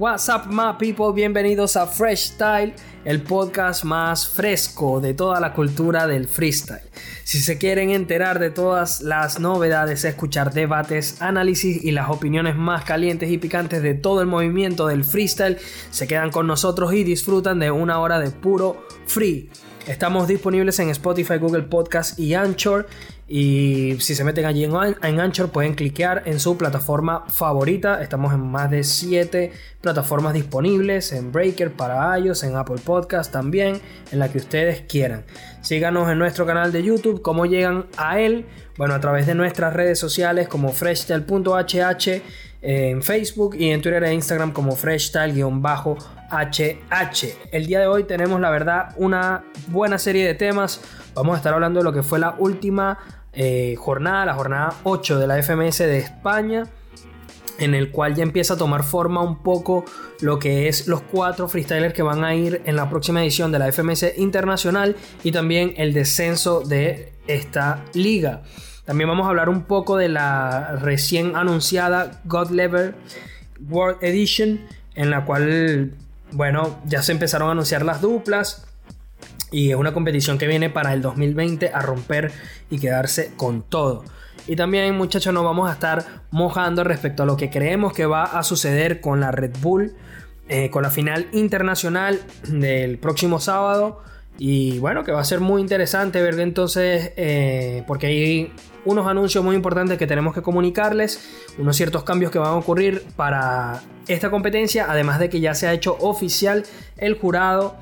What's up, my people? Bienvenidos a Fresh Style, el podcast más fresco de toda la cultura del freestyle. Si se quieren enterar de todas las novedades, escuchar debates, análisis y las opiniones más calientes y picantes de todo el movimiento del freestyle, se quedan con nosotros y disfrutan de una hora de puro free. Estamos disponibles en Spotify, Google Podcast y Anchor. Y si se meten allí en, Anchor pueden cliquear en su plataforma favorita. Estamos en más de 7 plataformas disponibles. En Breaker para iOS, en Apple Podcast también, en la que ustedes quieran. Síganos en nuestro canal de YouTube. ¿Cómo llegan a él? Bueno, a través de nuestras redes sociales como freshtel.hh en Facebook y en Twitter e Instagram como freshstyle-hh. El día de hoy tenemos la verdad una buena serie de temas. Vamos a estar hablando de lo que fue la última eh, jornada, la jornada 8 de la FMS de España en el cual ya empieza a tomar forma un poco lo que es los cuatro freestylers que van a ir en la próxima edición de la FMS Internacional y también el descenso de esta liga. También vamos a hablar un poco de la recién anunciada God Level World Edition, en la cual, bueno, ya se empezaron a anunciar las duplas. Y es una competición que viene para el 2020 a romper y quedarse con todo. Y también, muchachos, nos vamos a estar mojando respecto a lo que creemos que va a suceder con la Red Bull, eh, con la final internacional del próximo sábado. Y bueno, que va a ser muy interesante ver entonces, eh, porque hay unos anuncios muy importantes que tenemos que comunicarles, unos ciertos cambios que van a ocurrir para esta competencia, además de que ya se ha hecho oficial el jurado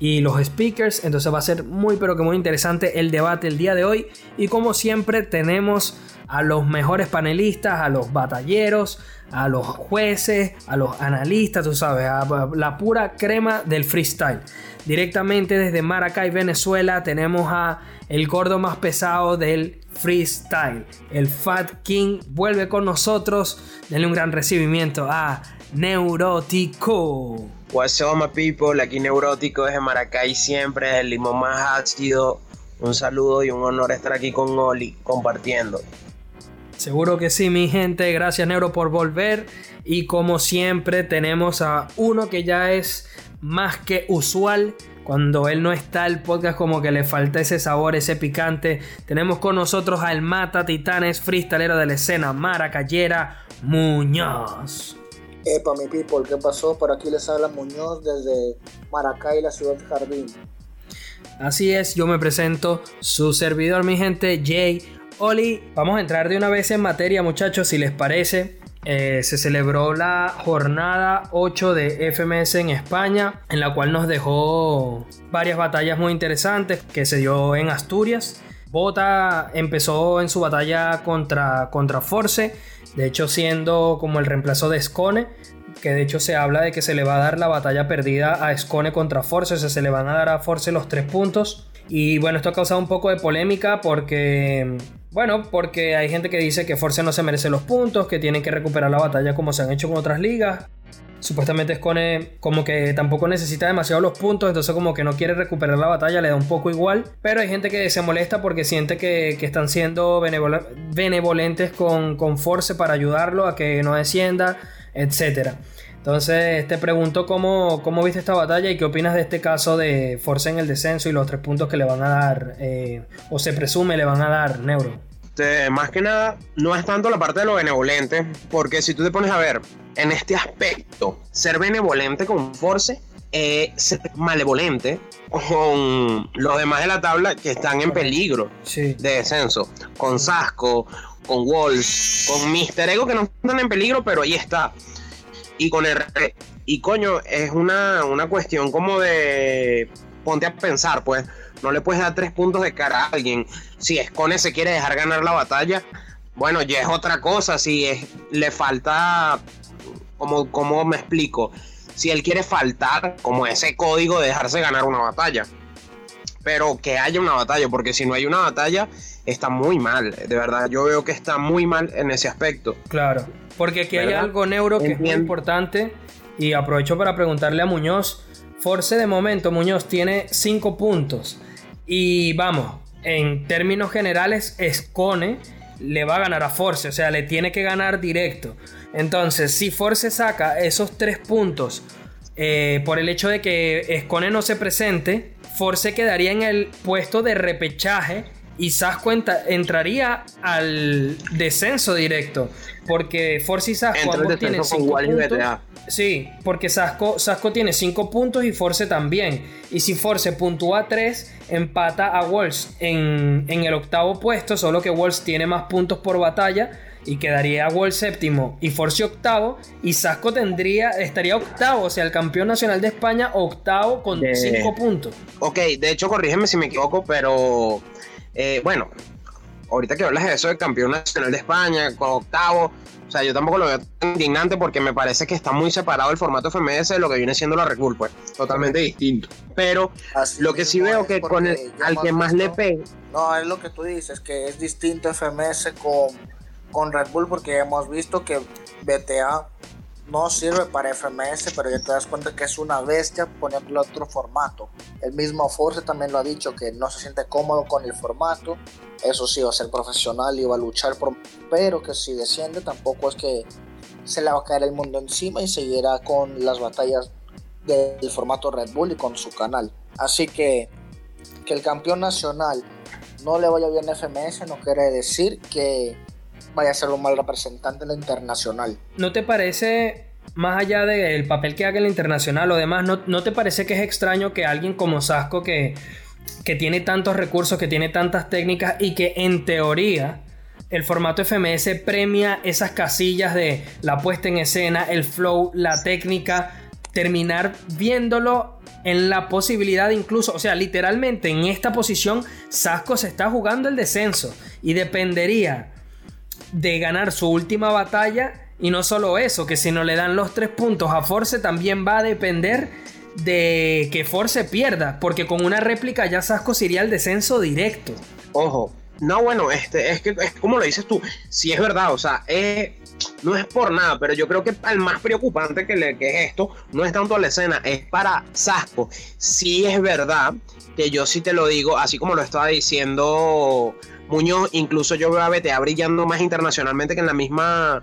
y los speakers, entonces va a ser muy pero que muy interesante el debate el día de hoy y como siempre tenemos a los mejores panelistas, a los batalleros, a los jueces, a los analistas, tú sabes, a la pura crema del freestyle. Directamente desde Maracay, Venezuela, tenemos a el gordo más pesado del freestyle. El Fat King vuelve con nosotros. Denle un gran recibimiento a Neurótico. What's up, my people? Aquí Neurótico desde Maracay, siempre el limón más ácido. Un saludo y un honor estar aquí con Oli compartiendo. Seguro que sí, mi gente. Gracias, Neuro, por volver. Y como siempre, tenemos a uno que ya es más que usual. Cuando él no está, el podcast como que le falta ese sabor, ese picante. Tenemos con nosotros al Mata Titanes, freestalero de la escena Maracayera, Muñoz. Epa, mi people, ¿qué pasó? Por aquí les habla Muñoz desde Maracay, la ciudad Jardín. Así es, yo me presento, su servidor, mi gente, Jay Oli. Vamos a entrar de una vez en materia, muchachos, si les parece. Eh, se celebró la jornada 8 de FMS en España, en la cual nos dejó varias batallas muy interesantes que se dio en Asturias. Bota empezó en su batalla contra, contra Force, de hecho siendo como el reemplazo de Scone, que de hecho se habla de que se le va a dar la batalla perdida a Scone contra Force, o sea, se le van a dar a Force los tres puntos. Y bueno, esto ha causado un poco de polémica porque bueno, porque hay gente que dice que Force no se merece los puntos, que tienen que recuperar la batalla como se han hecho con otras ligas. Supuestamente Scone como que tampoco necesita demasiado los puntos, entonces como que no quiere recuperar la batalla, le da un poco igual. Pero hay gente que se molesta porque siente que, están siendo benevolentes con, con Force para ayudarlo a que no descienda, etcétera. Entonces te pregunto cómo, cómo, viste esta batalla y qué opinas de este caso de Force en el descenso y los tres puntos que le van a dar, eh, o se presume le van a dar Neuro. Más que nada, no es tanto la parte de lo benevolente, porque si tú te pones a ver, en este aspecto, ser benevolente con Force es ser malevolente con los demás de la tabla que están en peligro de descenso, con Sasco, con Wolf, con Mister Ego que no están en peligro, pero ahí está. Y con el y coño, es una, cuestión como de ponte a pensar, pues no le puedes dar tres puntos de cara a alguien. Si Escone se quiere dejar ganar la batalla, bueno, ya es otra cosa. Si es, le falta, como, como me explico, si él quiere faltar como ese código de dejarse ganar una batalla. Pero que haya una batalla, porque si no hay una batalla, está muy mal. De verdad, yo veo que está muy mal en ese aspecto. Claro. Porque aquí hay algo neuro que es muy importante y aprovecho para preguntarle a Muñoz. Force de momento, Muñoz tiene 5 puntos. Y vamos, en términos generales, Escone le va a ganar a Force, o sea, le tiene que ganar directo. Entonces, si Force saca esos tres puntos eh, por el hecho de que Scone no se presente, Force quedaría en el puesto de repechaje y Sasco entraría al descenso directo. Porque Force y Sasco ambos tienen 5 puntos. Sí, porque Sasco, Sasco tiene 5 puntos y Force también. Y si Force puntúa 3, empata a Wolves en, en, el octavo puesto, solo que Wolves tiene más puntos por batalla y quedaría Wolves séptimo y Force octavo y Sasco tendría estaría octavo, o sea, el campeón nacional de España octavo con 5 puntos. Ok, de hecho corrígeme si me equivoco, pero eh, bueno, ahorita que hablas de eso de campeón nacional de España, con octavo, o sea, yo tampoco lo veo tan indignante porque me parece que está muy separado el formato FMS de lo que viene siendo la Red Bull, pues, totalmente distinto. Pero lo que sí veo que con el, al que más le pega. No, es lo que tú dices, que es distinto FMS con, con Red Bull porque hemos visto que BTA no sirve para FMS, pero ya te das cuenta que es una bestia poniéndole otro formato. El mismo Force también lo ha dicho que no se siente cómodo con el formato. Eso sí, va a ser profesional y va a luchar por. Pero que si desciende, tampoco es que se le va a caer el mundo encima y seguirá con las batallas del formato Red Bull y con su canal. Así que que el campeón nacional no le vaya bien FMS no quiere decir que vaya a ser un mal representante en la internacional. ¿No te parece, más allá del papel que haga en la internacional o demás, ¿no, te parece que es extraño que alguien como Sasco, que, que tiene tantos recursos, que tiene tantas técnicas y que en teoría el formato FMS premia esas casillas de la puesta en escena, el flow, la técnica, terminar viéndolo en la posibilidad incluso, o sea, literalmente en esta posición, Sasco se está jugando el descenso y dependería de ganar su última batalla. Y no solo eso, que si no le dan los tres puntos a Force también va a depender de que Force pierda, porque con una réplica ya Sasco iría al descenso directo. Ojo, no, bueno, este, es que es como lo dices tú, si es verdad, o sea, no es por nada, pero yo creo que el más preocupante que, le, que es esto no es tanto la escena, es para Sasco. Si es verdad que yo sí te lo digo, así como lo estaba diciendo Muñoz, incluso yo veo a BTA brillando más internacionalmente que en la misma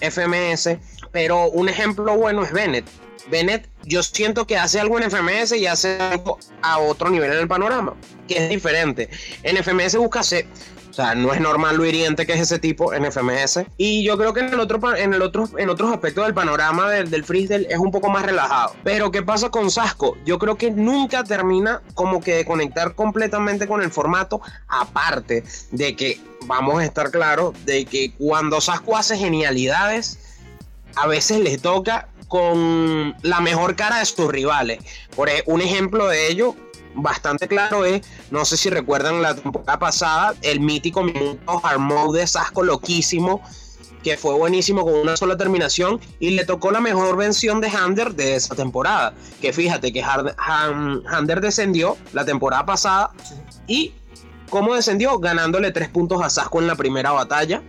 FMS, pero un ejemplo bueno es Bennett. Bennett, yo siento que hace algo en FMS y hace algo a otro nivel en el panorama, que es diferente. En FMS busca ser o sea, no es normal lo hiriente que es ese tipo en FMS. Y yo creo que en el otro, en el otro, en otros aspectos del panorama del, del freestyle es un poco más relajado. Pero ¿qué pasa con Sasco? Yo creo que nunca termina como que de conectar completamente con el formato. Aparte de que vamos a estar claros de que cuando Sasco hace genialidades, a veces le toca con la mejor cara de sus rivales. Por e, un ejemplo de ello bastante claro es, no sé si recuerdan la temporada pasada, el mítico minuto hard mode de Sasco loquísimo, que fue buenísimo con una sola terminación y le tocó la mejor vención de Hander de esa temporada. Que fíjate que Hander descendió la temporada pasada y ¿cómo descendió? Ganándole tres puntos a Sasco en la primera batalla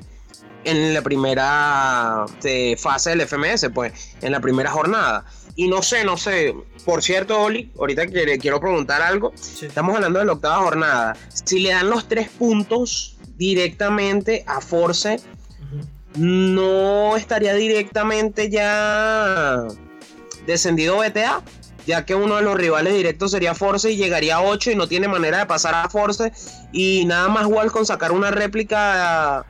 en la primera este, fase del FMS, pues, en la primera jornada. Y no sé, no sé. Por cierto, Oli, ahorita quiero preguntar algo. Estamos hablando de la octava jornada. Si le dan los tres puntos directamente a Force, no estaría directamente ya descendido BTA, ya que uno de los rivales directos sería Force y llegaría a 8 y no tiene manera de pasar a Force. Y nada más igual con sacar una réplica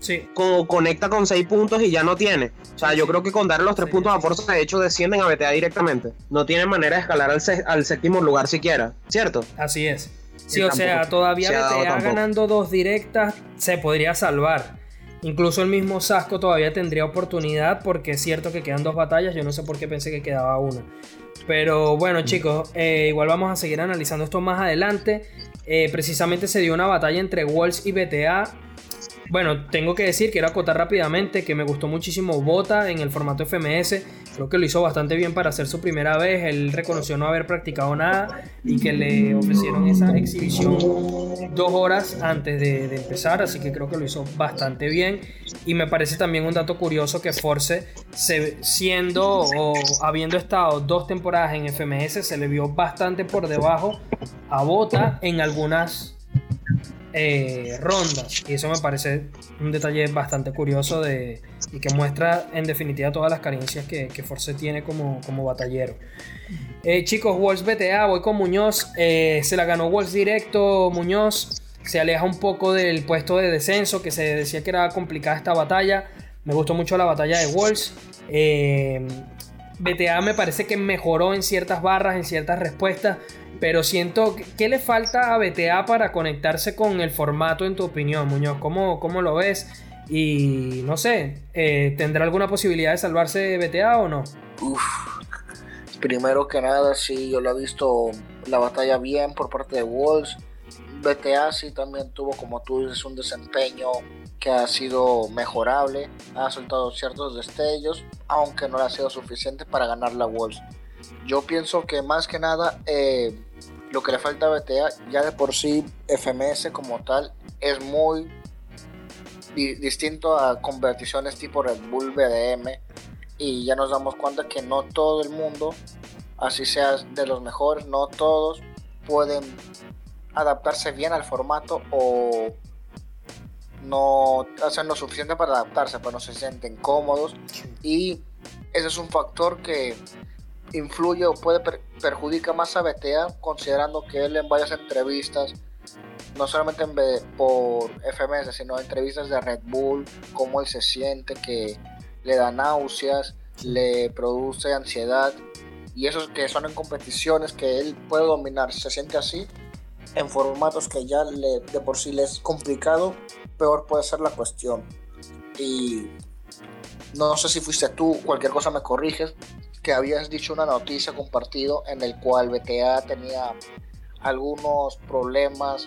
Sí. conecta con 6 puntos y ya no tiene. O sea, yo creo que con darle los 3 puntos a fuerza, de hecho, descienden a BTA directamente. No tiene manera de escalar al, séptimo lugar siquiera, ¿cierto? Así es. Sí, o sea, todavía BTA ganando dos directas se podría salvar. Incluso el mismo Sasco todavía tendría oportunidad porque es cierto que quedan dos batallas. Yo no sé por qué pensé que quedaba una. Pero bueno, chicos, eh, igual vamos a seguir analizando esto más adelante. Eh, precisamente se dio una batalla entre Walls y BTA bueno, tengo que decir, quiero acotar rápidamente que me gustó muchísimo Bota en el formato FMS. Creo que lo hizo bastante bien para hacer su primera vez. Él reconoció no haber practicado nada y que le ofrecieron esa exhibición dos horas antes de, empezar. Así que creo que lo hizo bastante bien. Y me parece también un dato curioso que Force, siendo o habiendo estado dos temporadas en FMS, se le vio bastante por debajo a Bota en algunas eh, rondas. Y eso me parece un detalle bastante curioso de, y que muestra en definitiva todas las carencias que, Force tiene como, como batallero. Eh, chicos, Wolves BTA, voy con Muñoz. Eh, se la ganó Wolves directo. Muñoz se aleja un poco del puesto de descenso, que se decía que era complicada esta batalla. Me gustó mucho la batalla de Wolves. BTA me parece que mejoró en ciertas barras, en ciertas respuestas, pero siento que le falta a BTA para conectarse con el formato en tu opinión, Muñoz. ¿Cómo, cómo lo ves? Y no sé, eh, ¿tendrá alguna posibilidad de salvarse BTA o no? Uf, primero que nada, sí, yo lo he visto la batalla bien por parte de Wolves. BTA sí también tuvo, como tú dices, un desempeño que ha sido mejorable, ha soltado ciertos destellos, aunque no ha sido suficiente para ganar la Wolves. Yo pienso que más que nada eh, lo que le falta a BTA, ya de por sí FMS como tal, es muy distinto a competiciones tipo Red Bull BDM y ya nos damos cuenta que no todo el mundo, así sea de los mejores, no todos pueden adaptarse bien al formato o no hacen lo suficiente para adaptarse, pero no se sienten cómodos. Y ese es un factor que influye o puede perjudicar más a BTA considerando que él en varias entrevistas no solamente en, por FMS sino en entrevistas de Red Bull cómo él se siente que le da náuseas le produce ansiedad y esos que son en competiciones que él puede dominar se siente así en formatos que ya le, de por sí le es complicado peor puede ser la cuestión. Y no sé si fuiste tú, cualquier cosa me corriges, que habías dicho una noticia compartido en el cual BTA tenía algunos problemas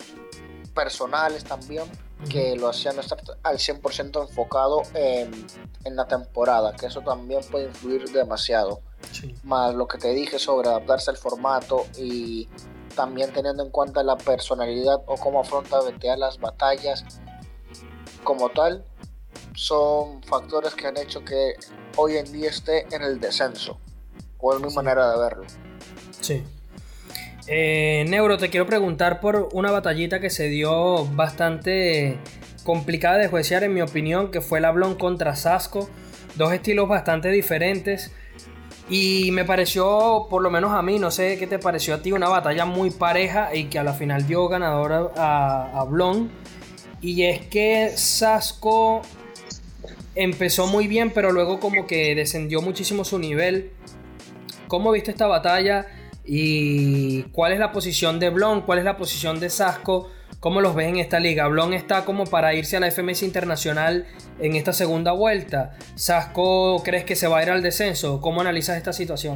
personales también que lo hacían estar al 100% enfocado en, en, la temporada, que eso también puede influir demasiado. Más lo que te dije sobre adaptarse al formato y también teniendo en cuenta la personalidad o cómo afronta BTA las batallas como tal son factores que han hecho que hoy en día esté en el descenso. O es mi manera de verlo. Sí. Eh, Neuro, te quiero preguntar por una batallita que se dio bastante complicada de juiciar, en mi opinión, que fue el Ablon contra Sasco. Dos estilos bastante diferentes. Y me pareció, por lo menos a mí, no sé qué te pareció a ti, una batalla muy pareja y que a la final dio ganador a, a Blon. Y es que Sasco empezó muy bien, pero luego como que descendió muchísimo su nivel. ¿Cómo viste esta batalla? ¿Y cuál es la posición de Blon? ¿Cuál es la posición de Sasco? ¿Cómo los ves en esta liga? Blon está como para irse a la FMS Internacional en esta segunda vuelta. ¿Sasco crees que se va a ir al descenso? ¿Cómo analizas esta situación?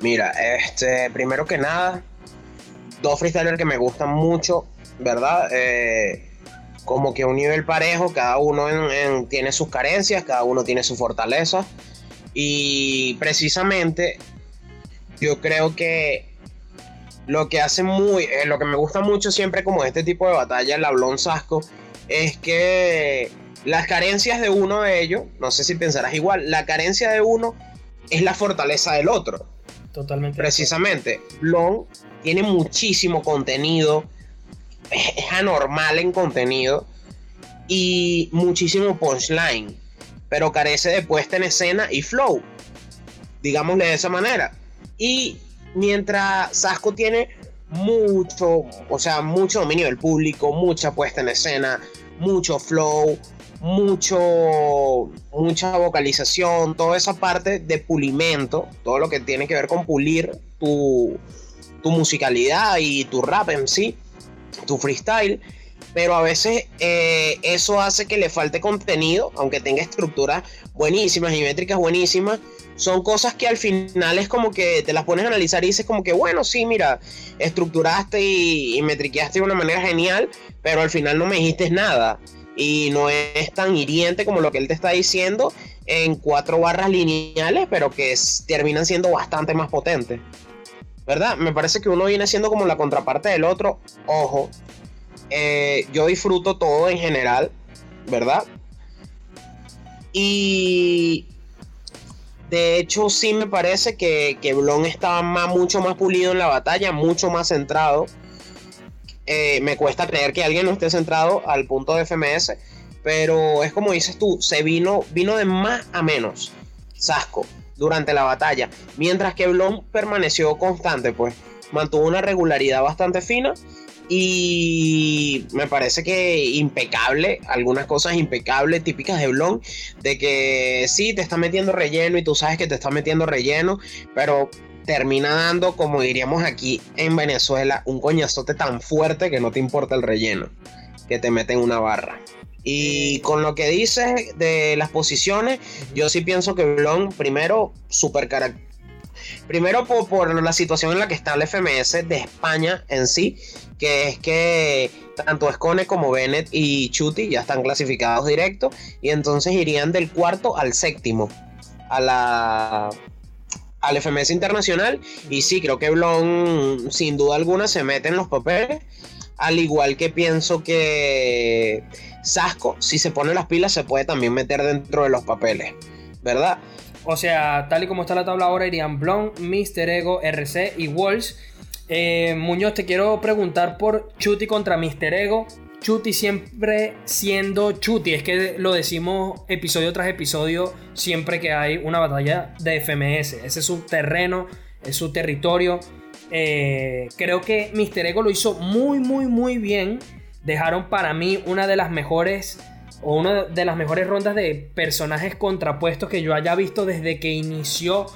Mira, este, primero que nada, dos freestylers que me gustan mucho, ¿verdad? Eh, como que un nivel parejo, cada uno tiene sus carencias, cada uno tiene su fortaleza. Y precisamente yo creo que lo que hace muy, eh, lo que me gusta mucho siempre como este tipo de batalla, el hablón sasco, es que las carencias de uno de ellos, no sé si pensarás igual, la carencia de uno es la fortaleza del otro. Totalmente. Precisamente, Blon tiene muchísimo contenido, es, anormal en contenido y muchísimo punchline, pero carece de puesta en escena y flow, digámosle de esa manera. Y mientras Sasco tiene mucho, o sea, mucho dominio del público, mucha puesta en escena, mucho flow, mucho, mucha vocalización, toda esa parte de pulimento, todo lo que tiene que ver con pulir tu, tu musicalidad y tu rap en sí, tu freestyle. Pero a veces eh, eso hace que le falte contenido, aunque tenga estructuras buenísimas y métricas buenísimas. Son cosas que al final es como que te las pones a analizar y dices como que, bueno, sí, mira, estructuraste y, y metriqueaste de una manera genial, pero al final no me dijiste nada y no es tan hiriente como lo que él te está diciendo en cuatro barras lineales, pero que terminan siendo bastante más potentes. ¿Verdad? Me parece que uno viene siendo como la contraparte del otro. Ojo, eh, yo disfruto todo en general, ¿verdad? Y de hecho sí me parece que, que Blon estaba más, mucho más pulido en la batalla, mucho más centrado eh, me cuesta creer que alguien no esté centrado al punto de FMS, pero es como dices tú, se vino, vino de más a menos Sasco durante la batalla, mientras que Blon permaneció constante, pues mantuvo una regularidad bastante fina y me parece que impecable, algunas cosas impecables, típicas de Blon, de que sí, te está metiendo relleno y tú sabes que te está metiendo relleno, pero termina dando, como diríamos aquí en Venezuela, un coñazote tan fuerte que no te importa el relleno, que te mete en una barra. Y con lo que dices de las posiciones, yo sí pienso que Blon, primero, super Primero por, por, la situación en la que está el FMS de España en sí, que es que tanto Escone como Bennett y Chuti ya están clasificados directo y entonces irían del cuarto al séptimo a la al FMS internacional y sí creo que Blon sin duda alguna se mete en los papeles al igual que pienso que Sasco si se pone las pilas se puede también meter dentro de los papeles verdad o sea tal y como está la tabla ahora irían Blon, Mr. Ego, RC y Walsh eh, Muñoz, te quiero preguntar por Chuti contra Mr. Ego. Chuti siempre siendo Chuti, es que lo decimos episodio tras episodio siempre que hay una batalla de FMS. Ese es su terreno, es su territorio. Eh, creo que Mr. Ego lo hizo muy, muy, muy bien. Dejaron para mí una de las mejores o una de las mejores rondas de personajes contrapuestos que yo haya visto desde que inició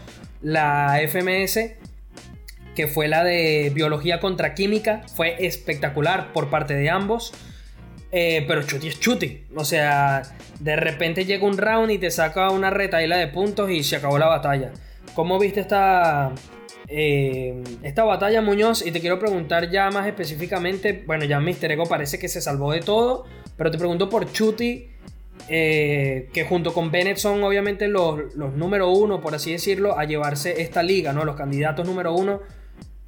la FMS que fue la de biología contra química. Fue espectacular por parte de ambos. Eh, pero Chuti es Chuti. O sea, de repente llega un round y te saca una retaila de puntos y se acabó la batalla. ¿Cómo viste esta, eh, esta batalla, Muñoz? Y te quiero preguntar ya más específicamente. Bueno, ya Mr. Ego parece que se salvó de todo. Pero te pregunto por Chuti. Eh, que junto con Bennett son obviamente los, los número uno, por así decirlo, a llevarse esta liga, ¿no? Los candidatos número uno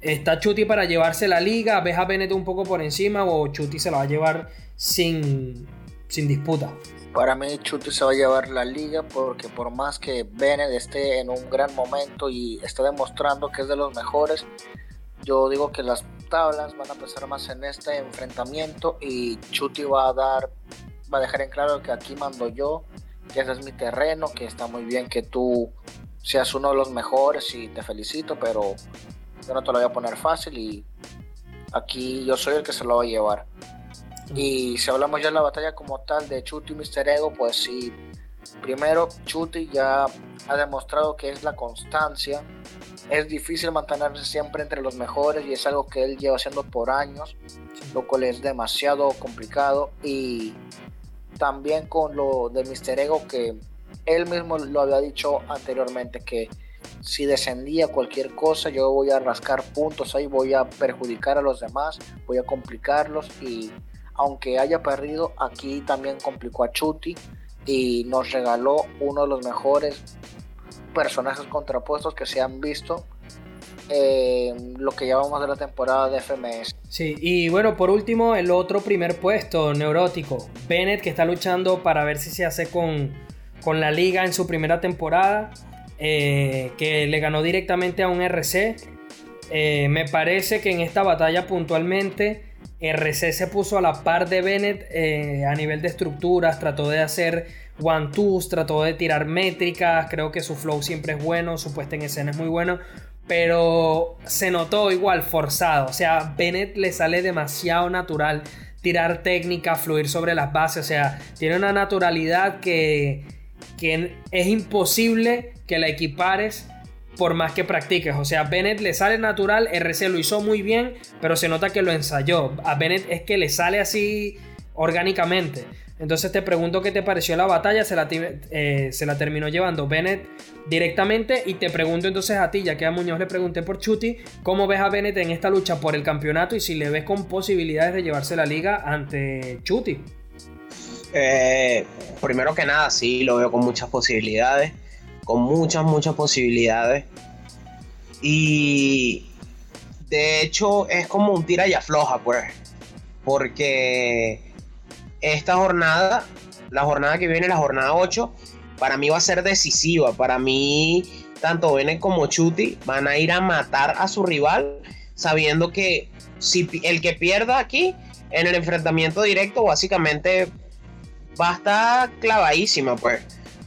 ¿Está Chuti para llevarse la liga? ¿Ves a Bennett un poco por encima o Chuti se la va a llevar sin, sin disputa? Para mí Chuti se va a llevar la liga porque por más que Bennett esté en un gran momento y está demostrando que es de los mejores, yo digo que las tablas van a pesar más en este enfrentamiento y Chuti va a dar, va a dejar en claro que aquí mando yo, que ese es mi terreno, que está muy bien que tú seas uno de los mejores y te felicito, pero yo no te lo voy a poner fácil y aquí yo soy el que se lo va a llevar. Y si hablamos ya de la batalla como tal de Chuti y Mr. Ego, pues sí, primero Chuti ya ha demostrado que es la constancia. Es difícil mantenerse siempre entre los mejores y es algo que él lleva haciendo por años, lo cual es demasiado complicado. Y también con lo de Mr. Ego, que él mismo lo había dicho anteriormente, que si descendía cualquier cosa, yo voy a rascar puntos ahí, voy a perjudicar a los demás, voy a complicarlos y aunque haya perdido, aquí también complicó a Chuti y nos regaló uno de los mejores personajes contrapuestos que se han visto en lo que llevamos de la temporada de FMS. Sí, y bueno, por último, el otro primer puesto, Neurótico. Bennett que está luchando para ver si se hace con, con la liga en su primera temporada. Eh, que le ganó directamente a un RC. Eh, me parece que en esta batalla puntualmente RC se puso a la par de Bennett eh, a nivel de estructuras, trató de hacer one-twos, trató de tirar métricas, creo que su flow siempre es bueno, su puesta en escena es muy bueno, pero se notó igual forzado, o sea, Bennett le sale demasiado natural tirar técnica, fluir sobre las bases, o sea, tiene una naturalidad que, que es imposible que la equipares por más que practiques. O sea, Bennett le sale natural, RC lo hizo muy bien, pero se nota que lo ensayó. A Bennett es que le sale así orgánicamente. Entonces te pregunto qué te pareció la batalla, se la, eh, se la terminó llevando Bennett directamente y te pregunto entonces a ti, ya que a Muñoz le pregunté por Chuti, ¿cómo ves a Bennett en esta lucha por el campeonato y si le ves con posibilidades de llevarse la liga ante Chuti? Eh, primero que nada, sí, lo veo con muchas posibilidades con muchas, muchas posibilidades. Y de hecho es como un tira y afloja, pues. Porque esta jornada, la jornada que viene, la jornada 8, para mí va a ser decisiva. Para mí, tanto Bennett como Chuti van a ir a matar a su rival, sabiendo que si el que pierda aquí en el enfrentamiento directo básicamente va a estar clavadísima, pues.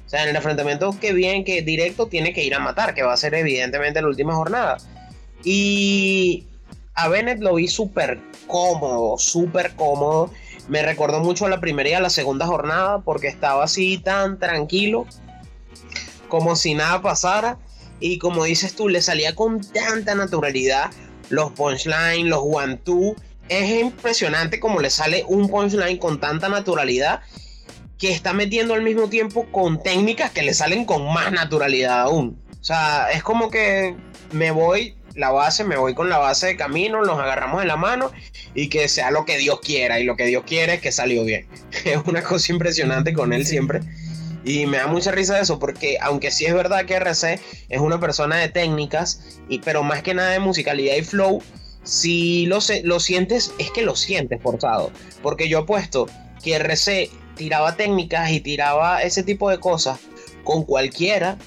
O sea, en el enfrentamiento que viene, que directo tiene que ir a matar, que va a ser evidentemente la última jornada. Y a Bennett lo vi súper cómodo, súper cómodo. Me recordó mucho a la primera y a la segunda jornada porque estaba así tan tranquilo, como si nada pasara. Y como dices tú, le salía con tanta naturalidad los punchlines, los one-two. Es impresionante como le sale un punchline con tanta naturalidad que está metiendo al mismo tiempo con técnicas que le salen con más naturalidad aún. O sea, es como que me voy la base, me voy con la base de camino, nos agarramos de la mano y que sea lo que Dios quiera. Y lo que Dios quiere es que salió bien. Es una cosa impresionante con él siempre. Y me da mucha risa eso, porque aunque sí es verdad que RC es una persona de técnicas, y, pero más que nada de musicalidad y flow, si lo, lo sientes, es que lo sientes forzado. Porque yo he puesto que RC tiraba técnicas y tiraba ese tipo de cosas con cualquiera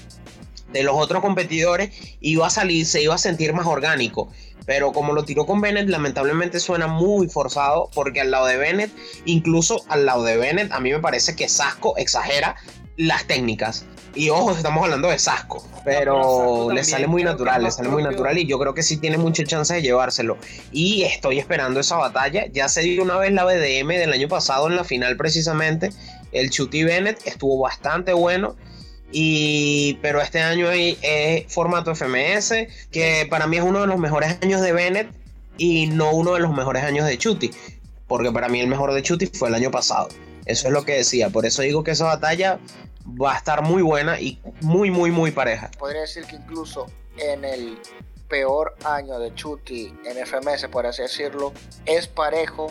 de los otros competidores, iba a salir, se iba a sentir más orgánico. Pero como lo tiró con Bennett, lamentablemente suena muy forzado, porque al lado de Bennett, incluso al lado de Bennett, a mí me parece que Sasco exagera las técnicas. Y ojo, estamos hablando de Sasco, pero le sale muy natural, le sale muy natural y yo creo que sí tiene mucha chance de llevárselo. Y estoy esperando esa batalla. Ya se dio una vez la BDM del año pasado en la final precisamente. El Chuty Bennett estuvo bastante bueno. Y, pero este año es formato FMS, que para mí es uno de los mejores años de Bennett y no uno de los mejores años de Chuty, porque para mí el mejor de Chuty fue el año pasado. Eso es lo que decía, por eso digo que esa batalla va a estar muy buena y muy, muy, muy pareja. Podría decir que incluso en el peor año de Chuty en FMS, por así decirlo, es parejo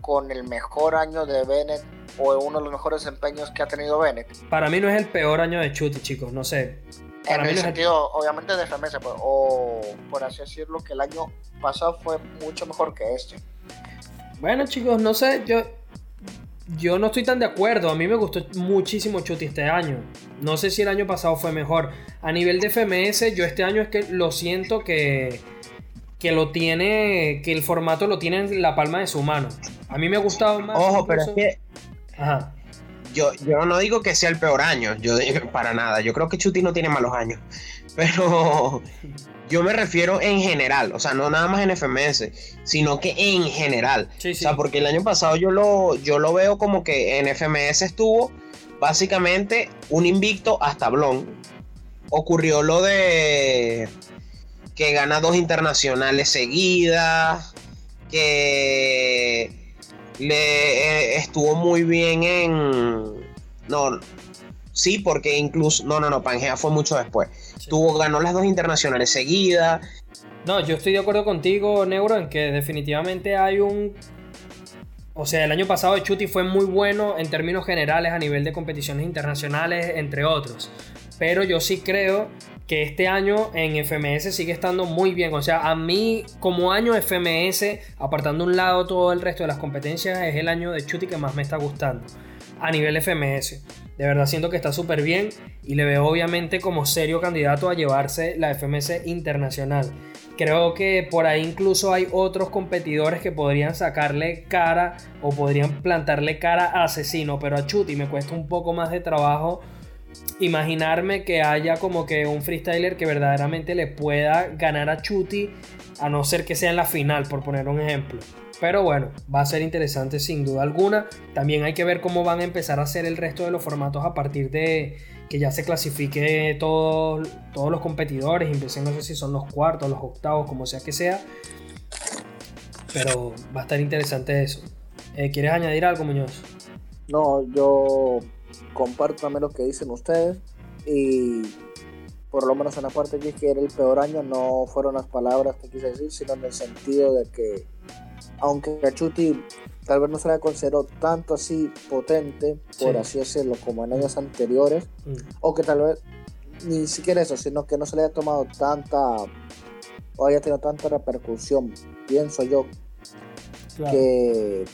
con el mejor año de Bennett o uno de los mejores desempeños que ha tenido Bennett. Para mí no es el peor año de Chuty, chicos, no sé. en el sentido, obviamente, de FMS, pues, o por así decirlo, que el año pasado fue mucho mejor que este. Bueno, chicos, no sé, yo yo no estoy tan de acuerdo. A mí me gustó muchísimo Chuti este año. No sé si el año pasado fue mejor. A nivel de FMS, yo este año es que lo siento que, que lo tiene, que el formato lo tiene en la palma de su mano. A mí me ha gustado más. Ojo, pero es que. Ajá. Yo, yo no digo que sea el peor año, yo digo para nada. Yo creo que Chuti no tiene malos años. Pero yo me refiero en general, o sea, no nada más en FMS, sino que en general. O sea, porque el año pasado yo lo, yo lo veo como que en FMS estuvo básicamente un invicto hasta Blon. Ocurrió lo de que gana dos internacionales seguidas, que le eh, estuvo muy bien en... No, sí, porque incluso... No, no, no, Pangea fue mucho después Tuvo, ganó las dos internacionales seguidas. No, yo estoy de acuerdo contigo, Neuro, en que definitivamente hay un. O sea, el año pasado de Chuti fue muy bueno en términos generales a nivel de competiciones internacionales, entre otros. Pero yo sí creo que este año en FMS sigue estando muy bien. O sea, a mí como año FMS, apartando un lado todo el resto de las competencias, es el año de Chuti que más me está gustando a nivel FMS. De verdad siento que está súper bien y le veo obviamente como serio candidato a llevarse la FMS internacional. Creo que por ahí incluso hay otros competidores que podrían sacarle cara o podrían plantarle cara a Asesino, pero a Chuti me cuesta un poco más de trabajo imaginarme que haya como que un freestyler que verdaderamente le pueda ganar a Chuti, a no ser que sea en la final, por poner un ejemplo. Pero bueno, va a ser interesante sin duda alguna. También hay que ver cómo van a empezar a hacer el resto de los formatos a partir de que ya se clasifique todos los competidores. Empiecen, no sé si son los cuartos, los octavos, como sea que sea. Pero va a estar interesante eso. Eh, ¿Quieres añadir algo, Muñoz? No, yo comparto también lo que dicen ustedes. Y por lo menos en la parte que que era el peor año, no fueron las palabras que quise decir, sino en el sentido de que aunque Gachuti tal vez no se la consideró tanto así potente, por así decirlo, como en años anteriores, mm. o que tal vez ni siquiera eso, sino que no se le haya tomado tanta o haya tenido tanta repercusión, pienso yo, que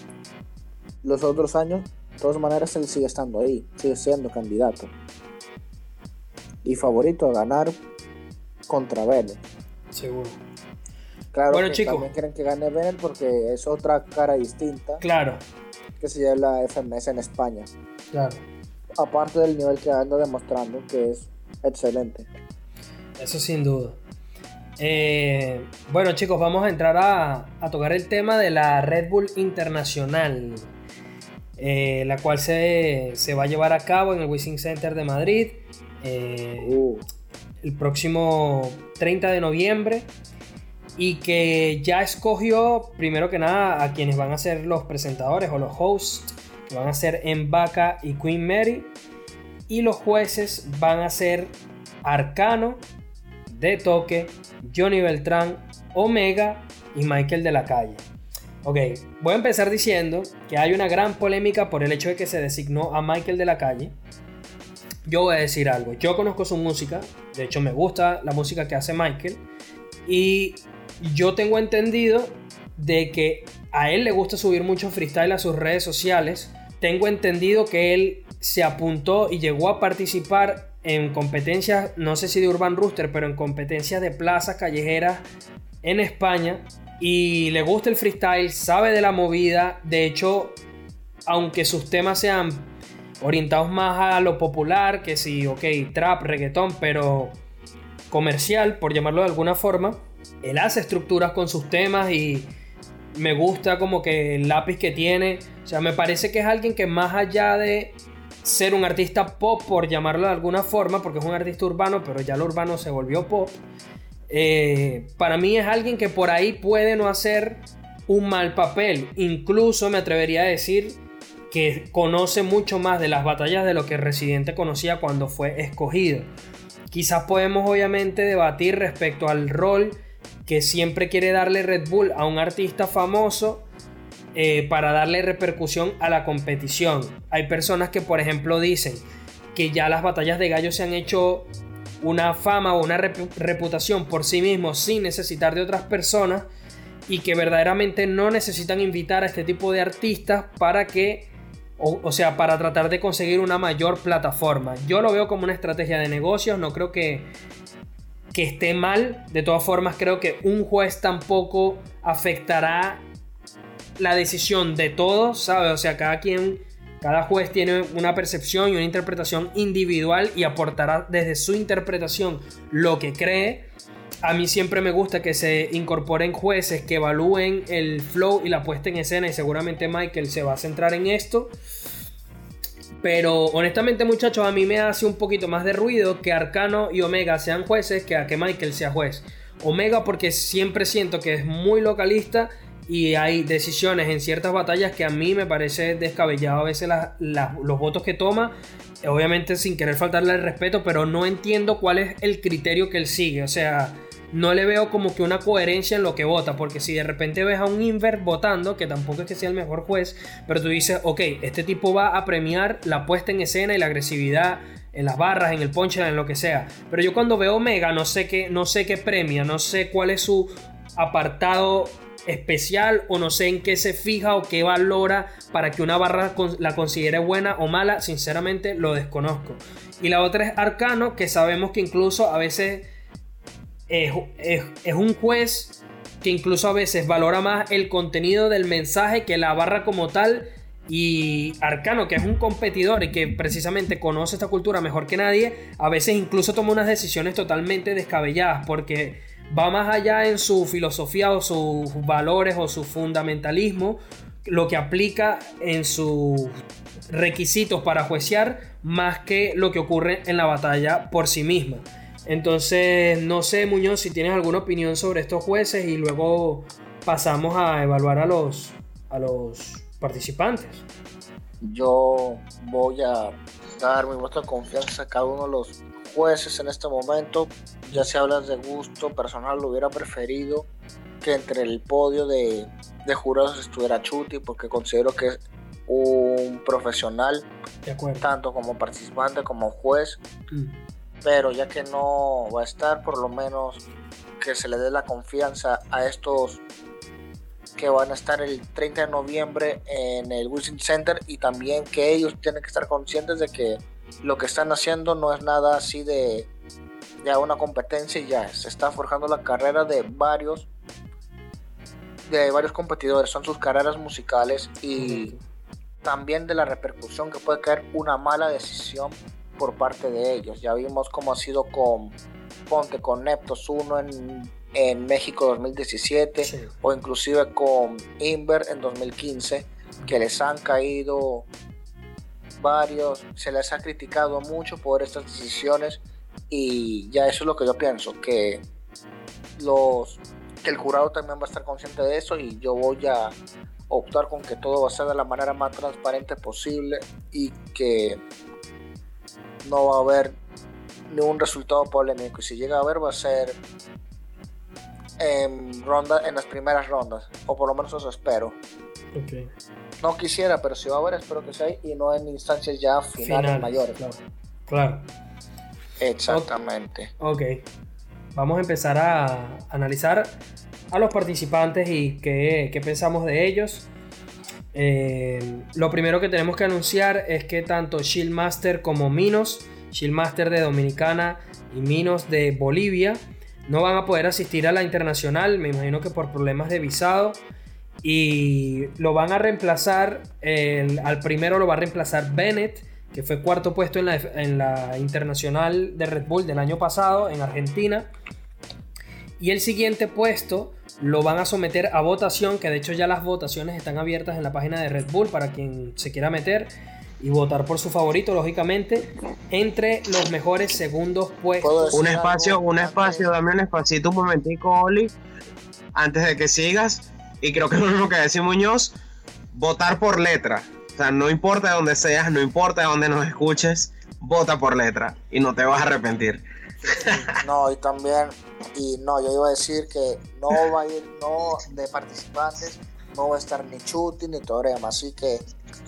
los otros años, de todas maneras, él sigue estando ahí, sigue siendo candidato y favorito a ganar contra Vélez. Seguro Claro Bueno, chicos. también quieren que gane Vettel porque es otra cara distinta Claro, que se llama la FMS en España. claro. Aparte del nivel que anda demostrando, que es excelente. Eso sin duda. Eh, bueno chicos, vamos a entrar a, a tocar el tema de la Red Bull Internacional, eh, la cual se, se va a llevar a cabo en el Wishing Center de Madrid eh, Uh, el próximo 30 de noviembre y que ya escogió primero que nada a quienes van a ser los presentadores o los hosts, que van a ser Mbaka y Queen Mary y los jueces van a ser Arcano, De Toque, Johnny Beltrán, Omega y Michael de la Calle. Ok, voy a empezar diciendo que hay una gran polémica por el hecho de que se designó a Michael de la Calle. Yo voy a decir algo, yo conozco su música, de hecho me gusta la música que hace Michael y yo tengo entendido de que a él le gusta subir mucho freestyle a sus redes sociales. Tengo entendido que él se apuntó y llegó a participar en competencias, no sé si de Urban Rooster, pero en competencias de plazas callejeras en España. Y le gusta el freestyle, sabe de la movida. De hecho, aunque sus temas sean orientados más a lo popular, que si, ok, trap, reggaetón, pero comercial, por llamarlo de alguna forma, él hace estructuras con sus temas y me gusta como que el lápiz que tiene. O sea, me parece que es alguien que más allá de ser un artista pop, por llamarlo de alguna forma, porque es un artista urbano, pero ya lo urbano se volvió pop. eh, para mí es alguien que por ahí puede no hacer un mal papel. Incluso me atrevería a decir que conoce mucho más de las batallas de lo que Residente conocía cuando fue escogido. Quizás podemos obviamente debatir respecto al rol que siempre quiere darle Red Bull a un artista famoso eh, para darle repercusión a la competición. Hay personas que por ejemplo dicen que ya las batallas de gallos se han hecho una fama o una rep- reputación por sí mismos sin necesitar de otras personas y que verdaderamente no necesitan invitar a este tipo de artistas para que, o sea, para tratar de conseguir una mayor plataforma. Yo lo veo como una estrategia de negocios, no creo que, que esté mal. De todas formas, creo que un juez tampoco afectará la decisión de todos, ¿sabes? O sea, cada quien, cada juez tiene una percepción y una interpretación individual y aportará desde su interpretación lo que cree. A mí siempre me gusta que se incorporen jueces que evalúen el flow y la puesta en escena y seguramente Michael se va a centrar en esto. Pero honestamente muchachos, a mí me hace un poquito más de ruido que Arcano y Omega sean jueces que a que Michael sea juez. Omega porque siempre siento que es muy localista y hay decisiones en ciertas batallas que a mí me parece descabellado a veces los votos que toma. Obviamente sin querer faltarle el respeto, pero no entiendo cuál es el criterio que él sigue. O sea, no le veo como que una coherencia en lo que vota, porque si de repente ves a un Inver votando, que tampoco es que sea el mejor juez, pero tú dices, ok, este tipo va a premiar la puesta en escena y la agresividad en las barras, en el ponche, en lo que sea. Pero yo cuando veo Omega no sé qué, no sé qué premia, no sé cuál es su apartado especial o no sé en qué se fija o qué valora para que una barra la considere buena o mala, sinceramente lo desconozco. Y la otra es Arcano, que sabemos que incluso a veces es, un juez que incluso a veces valora más el contenido del mensaje que la barra como tal. Y Arcano, que es un competidor y que precisamente conoce esta cultura mejor que nadie, a veces incluso toma unas decisiones totalmente descabelladas porque va más allá en su filosofía o sus valores o su fundamentalismo, lo que aplica en sus requisitos para juecear más que lo que ocurre en la batalla por sí misma. Entonces, no sé, Muñoz, si tienes alguna opinión sobre estos jueces y luego pasamos a evaluar a los, a los participantes. Yo voy a dar mi voto de confianza a cada uno de los jueces en este momento. Ya si hablas de gusto personal, lo hubiera preferido que entre el podio de, de jurados estuviera Chuti, porque considero que es un profesional, De tanto como participante como juez. Mm. Pero ya que no va a estar, por lo menos que se le dé la confianza a estos que van a estar el 30 de noviembre en el Wilson Center y también que ellos tienen que estar conscientes de que lo que están haciendo no es nada así de ya una competencia y ya se está forjando la carrera de varios de varios competidores. Son sus carreras musicales y también de la repercusión que puede caer una mala decisión por parte de ellos. Ya vimos cómo ha sido con Ponte con Neptos 1 en, en México 2017 o inclusive con Inver en 2015 que les han caído varios, se les ha criticado mucho por estas decisiones y ya eso es lo que yo pienso, que los que el jurado también va a estar consciente de eso y yo voy a optar con que todo va a ser de la manera más transparente posible y que no va a haber ningún resultado polémico. Y si llega a haber va a ser en ronda en las primeras rondas o por lo menos eso espero. No quisiera pero si va a haber espero que sea y no en instancias ya finales, mayores. claro, exactamente. Ok vamos a empezar a analizar a los participantes y qué, qué pensamos de ellos eh, lo primero que tenemos que anunciar es que tanto Shieldmaster como Minos, Shieldmaster de Dominicana y Minos de Bolivia, no van a poder asistir a la internacional, me imagino que por problemas de visado. Y lo van a reemplazar, al primero lo va a reemplazar Bennett, que fue cuarto puesto en la, en la internacional de Red Bull del año pasado en Argentina. Y el siguiente puesto lo van a someter a votación, que de hecho ya las votaciones están abiertas en la página de Red Bull para quien se quiera meter y votar por su favorito, lógicamente, entre los mejores segundos puestos. Un espacio, un espacio, dame un espacito un momentico, Oli, antes de que sigas. Y creo que es lo mismo que decía Muñoz, votar por letra. O sea, no importa de dónde seas, no importa de dónde nos escuches, vota por letra y no te vas a arrepentir. No, y también, y no, yo iba a decir que no va a ir, no, de participantes, no va a estar ni Chuti ni Teorema, así que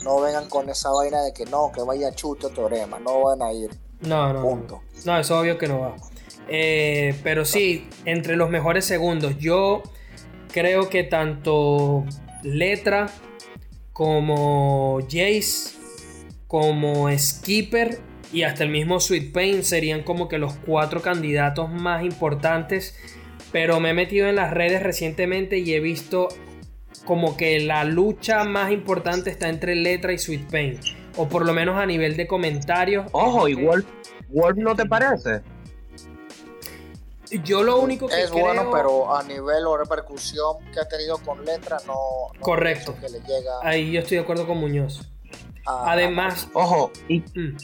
no vengan con esa vaina de que no, que vaya Chuti o Teorema, no van a ir. No, no. Punto. No, es obvio que no va. Eh, pero sí, entre los mejores segundos, yo creo que tanto Letra como Jace como Skipper y hasta el mismo Sweet Pain serían como que los cuatro candidatos más importantes. Pero me he metido en las redes recientemente y he visto como que la lucha más importante está entre Letra y Sweet Pain. O por lo menos a nivel de comentarios. Ojo, y Wolf, no te parece. Yo lo único que es bueno, pero a nivel o repercusión que ha tenido con letra no. correcto. Que le llega Ahí yo estoy de acuerdo con Muñoz. Además, ojo, y mm.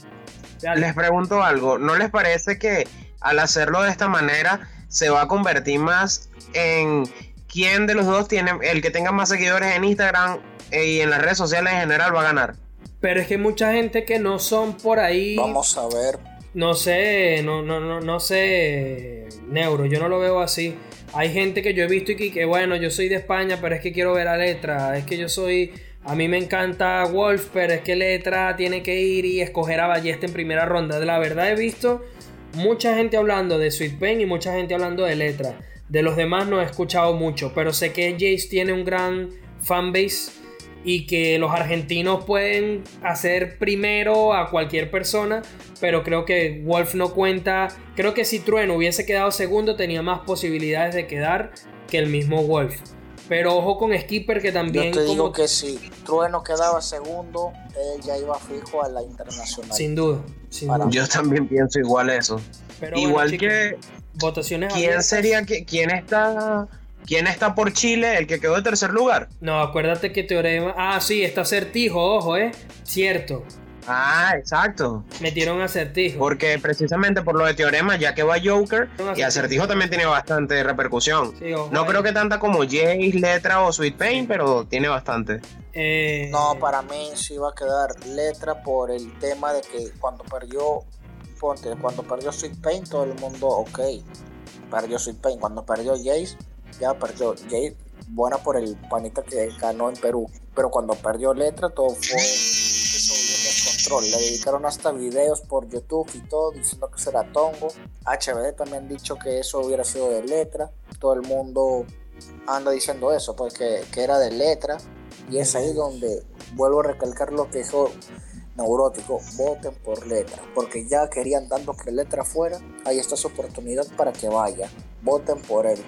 Les pregunto algo, ¿no les parece que al hacerlo de esta manera se va a convertir más en quién de los dos tiene, el que tenga más seguidores en Instagram y en las redes sociales en general va a ganar? Pero es que hay mucha gente que no son por ahí. Vamos a ver. No sé, no, no, no, no sé, Neuro, yo no lo veo así. Hay gente que yo he visto y que, que, bueno, yo soy de España, pero es que quiero ver a letra. Es que yo soy a mí me encanta Wolf, pero es que Letra tiene que ir y escoger a Ballesta en primera ronda. La verdad he visto mucha gente hablando de Sweet Pain y mucha gente hablando de Letra. De los demás no he escuchado mucho, pero sé que Jace tiene un gran fanbase y que los argentinos pueden hacer primero a cualquier persona, pero creo que Wolf no cuenta. Creo que si Trueno hubiese quedado segundo tenía más posibilidades de quedar que el mismo Wolf. Pero ojo con Skipper que también. Yo te digo que si Trueno quedaba segundo, él ya iba fijo a la internacional. Sin duda. Yo también pienso igual eso. igual que. Votaciones. ¿Quién sería quién está? ¿Quién está por Chile? ¿El que quedó en tercer lugar? No, acuérdate que Teorema. Ah, sí, está Certijo, ojo, eh. Cierto. Ah, exacto. Metieron acertijo. Porque precisamente por lo de teorema, ya que va Joker, y acertijo también tiene bastante repercusión. no creo que tanta como Jace, Letra o Sweet Pain, pero tiene bastante. Eh, no, para mí sí va a quedar Letra por el tema de que cuando perdió, ponte, cuando perdió Sweet Pain, todo el mundo, ok, perdió Sweet Pain. Cuando perdió Jace, ya perdió Jace, buena por el panita que ganó en Perú. Pero cuando perdió Letra, todo fue le dedicaron hasta videos por YouTube y todo diciendo que será Tongo. HBD también dicho que eso hubiera sido de letra. Todo el mundo anda diciendo eso, pues que, era de letra. Y es ahí donde vuelvo a recalcar lo que dijo Neurótico, voten por letra, porque ya querían tanto que letra fuera, ahí está su oportunidad para que vaya, voten por él.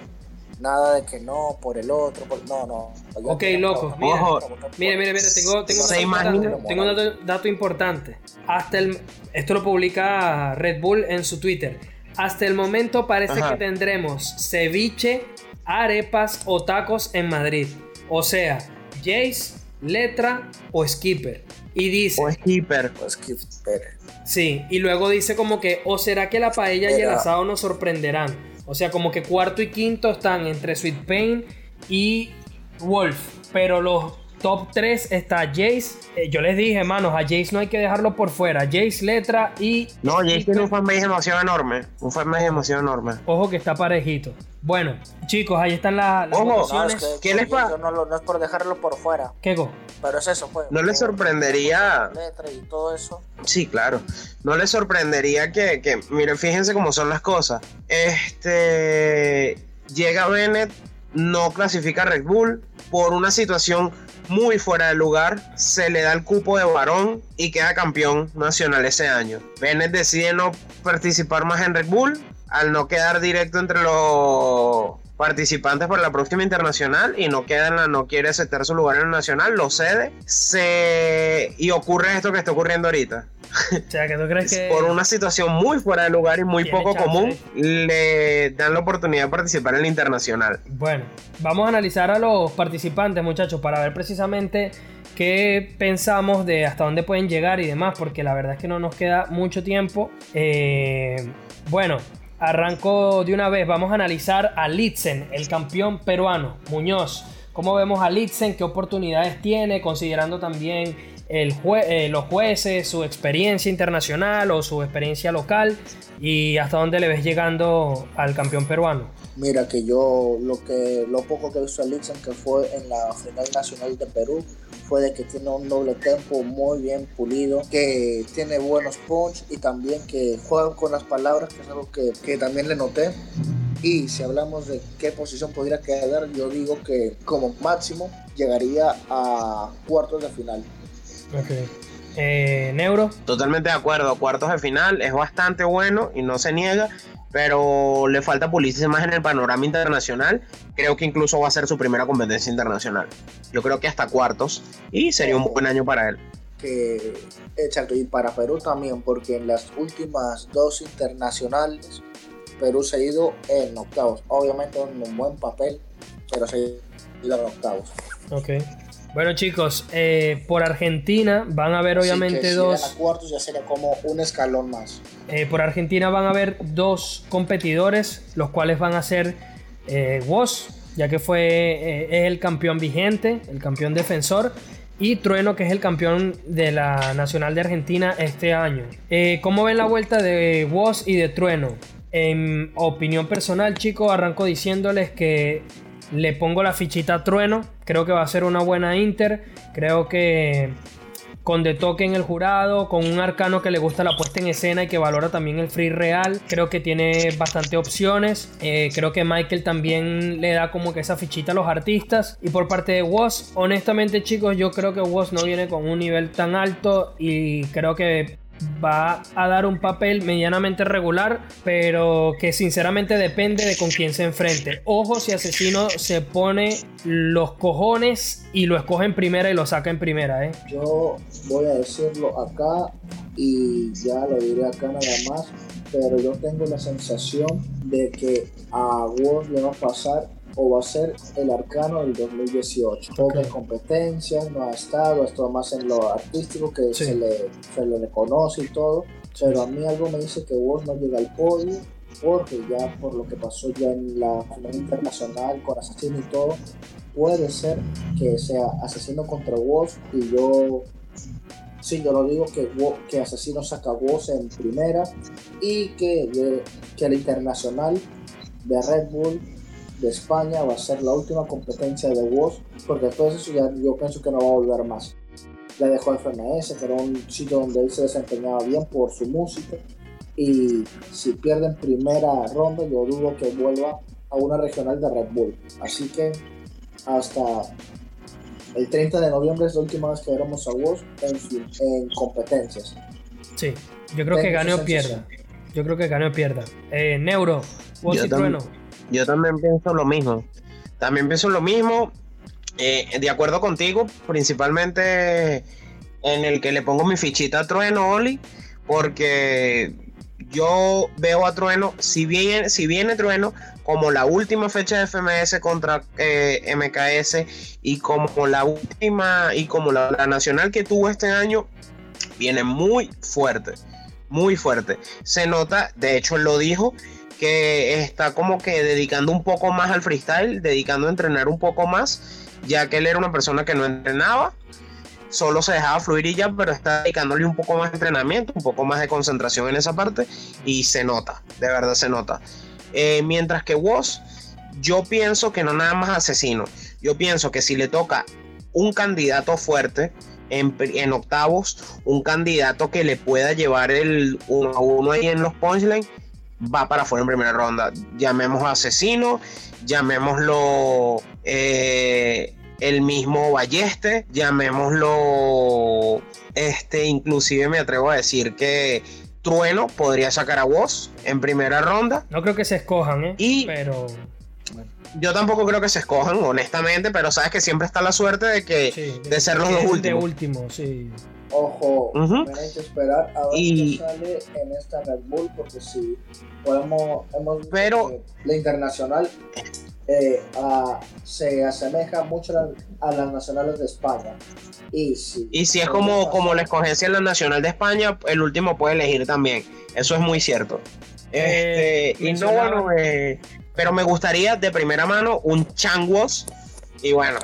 Nada de que no, por el otro, por... no, no. Ya Ok, loco, mira, votar por- Mire, mire, mire, tengo, tengo, un, dato importante, tengo un dato, dato importante. Hasta el, esto lo publica Red Bull en su Twitter. Hasta el momento parece Ajá. que tendremos ceviche, arepas o tacos en Madrid. O sea, Jace, Letra o Skipper. Y dice, O skipper. Espere. sí, y luego dice como que, o será que la paella y el asado nos sorprenderán. O sea, como que cuarto y quinto están entre Sweet Pain y Wolf. Pero los top 3 está Jace. Eh, yo les dije, hermanos, a Jace no hay que dejarlo por fuera. Jace, Letra y. No, Jace tiene un fanbase demasiado enorme. Un fanbase demasiado enorme. Ojo que está parejito. Bueno, chicos, ahí están la- las Ojo. No, votaciones. es que, ¿Qué les yo- pa- yo no, es por dejarlo por fuera, ¿Qué go? pero es eso, pues. ¿No les sorprendería? Letra y todo eso. Sí, claro. No les sorprendería que, que, miren, fíjense cómo son las cosas. Este llega Bennett, no clasifica a Red Bull por una situación muy fuera de lugar, se le da el cupo de varón y queda campeón nacional ese año. Bennett decide no participar más en Red Bull al no quedar directo entre los participantes para la próxima internacional y no queda en la, no quiere aceptar su lugar en el nacional, lo cede, se y ocurre esto que está ocurriendo ahorita. O sea, que tú crees que. Por una situación muy fuera de lugar y muy poco chance. común, le dan la oportunidad de participar en la internacional. Bueno, vamos a analizar a los participantes, muchachos, para ver precisamente qué pensamos de hasta dónde pueden llegar y demás, porque la verdad es que no nos queda mucho tiempo. Eh, bueno, arranco de una vez. Vamos a analizar a Litzen, el campeón peruano, Muñoz. ¿Cómo vemos a Litzen? ¿Qué oportunidades tiene? Considerando también eh, los jueces, su experiencia internacional o su experiencia local y hasta dónde le ves llegando al campeón peruano. Mira que yo lo que lo poco que Lixen que fue en la final nacional de Perú fue de que tiene un doble tempo muy bien pulido, que tiene buenos punch y también que juega con las palabras, que es algo que, que también le noté. Y si hablamos de qué posición podría quedar, yo digo que como máximo llegaría a cuartos de final. Ok. Eh, Neuro. Totalmente de acuerdo, cuartos de final es bastante bueno y no se niega, pero le falta pulirse más en el panorama internacional. Creo que incluso va a ser su primera competencia internacional. Yo creo que hasta cuartos y sería un buen año para él. que exacto y para Perú también porque en las últimas dos internacionales Perú se ha ido en octavos obviamente en un buen papel pero se ha ido en octavos Ok. Bueno chicos, eh, por Argentina van a haber que obviamente si dos... a cuartos ya sería como un escalón más eh, por Argentina van a haber dos competidores, los cuales van a ser eh, Woz, ya que fue eh, es el campeón vigente, el campeón defensor, y Trueno, que es el campeón de la Nacional de Argentina este año. ¿Cómo ven la vuelta de Woz y de Trueno? En opinión personal, chicos, arranco diciéndoles que le pongo la fichita a Trueno. Creo que va a ser una buena Inter. Creo que con De Toque en el jurado, con un arcano que le gusta la puesta en escena y que valora también el free real. Creo que tiene bastante opciones. Eh, creo que Michael también le da como que esa fichita a los artistas. Y por parte de Woz, honestamente chicos, yo creo que Woz no viene con un nivel tan alto y creo que va a dar un papel medianamente regular, pero que sinceramente depende de con quién se enfrente. Ojo si Asesino se pone los cojones y lo escoge en primera y lo saca en primera, ¿eh? yo voy a decirlo acá y ya lo diré acá nada más pero yo tengo la sensación de que a Wolf le va a pasar o va a ser el arcano del 2018. Pocas competencias, no ha estado, ha estado más en lo artístico que Sí. se, le, se le reconoce y todo, pero a mí algo me dice que Wolf no llega al podio porque ya por lo que pasó ya en la final internacional con Asesino y todo, puede ser que sea Asesino contra Wolf y yo Sí, yo lo digo que, que Asesino saca voz en primera y que, que el internacional de Red Bull de España va a ser la última competencia de Woz, porque después de eso ya yo pienso que no va a volver más. Le dejó FMS, que era un sitio donde él se desempeñaba bien por su música, y si pierde en primera ronda, yo dudo que vuelva a una regional de Red Bull. Así que hasta el 30 de noviembre es la última vez que veremos a Woz en, en competencias. Sí, yo creo que Tengo gane esa o pierda. Yo creo que gane o pierda. Eh, Neuro, Yo y. Trueno. Yo también pienso lo mismo. También pienso lo mismo. Eh, de acuerdo contigo, principalmente en el que le pongo mi fichita a Trueno, Oli, porque yo veo a Trueno, si viene, si viene Trueno, como la última fecha de FMS contra eh, MKS y como la última y como la, la, nacional que tuvo este año, viene muy fuerte, muy fuerte. Se nota, de hecho lo dijo, que está como que dedicando un poco más al freestyle, dedicando a entrenar un poco más, ya que él era una persona que no entrenaba solo se dejaba fluir y ya, pero está dedicándole un poco más de entrenamiento, un poco más de concentración en esa parte y se nota, de verdad se nota. Eh, mientras que Woz, yo pienso que no nada más asesino, yo pienso que si le toca un candidato fuerte en, en octavos, un candidato que le pueda llevar el 1 a 1 ahí en los punchlines, va para afuera en primera ronda. Llamemos asesino, llamémoslo... Eh, el mismo Balleste, llamémoslo, este, inclusive me atrevo a decir que Trueno podría sacar a Woz en primera ronda. No creo que se escojan, ¿eh? Y pero yo tampoco creo que se escojan, honestamente, pero sabes que siempre está la suerte de que sí, de, ser los dos últimos. De último, sí. Ojo, uh -huh. hay que esperar a ver y... qué sale en esta Red Bull, porque si podemos, hemos pero la internacional eh, a, se asemeja mucho a, a, las nacionales de España. Y si, y si es como, como la escogencia en la nacional de España, el último puede elegir también. Eso es muy cierto. Eh, este, y no, bueno, eh, pero me gustaría de primera mano un Changwos. Y bueno,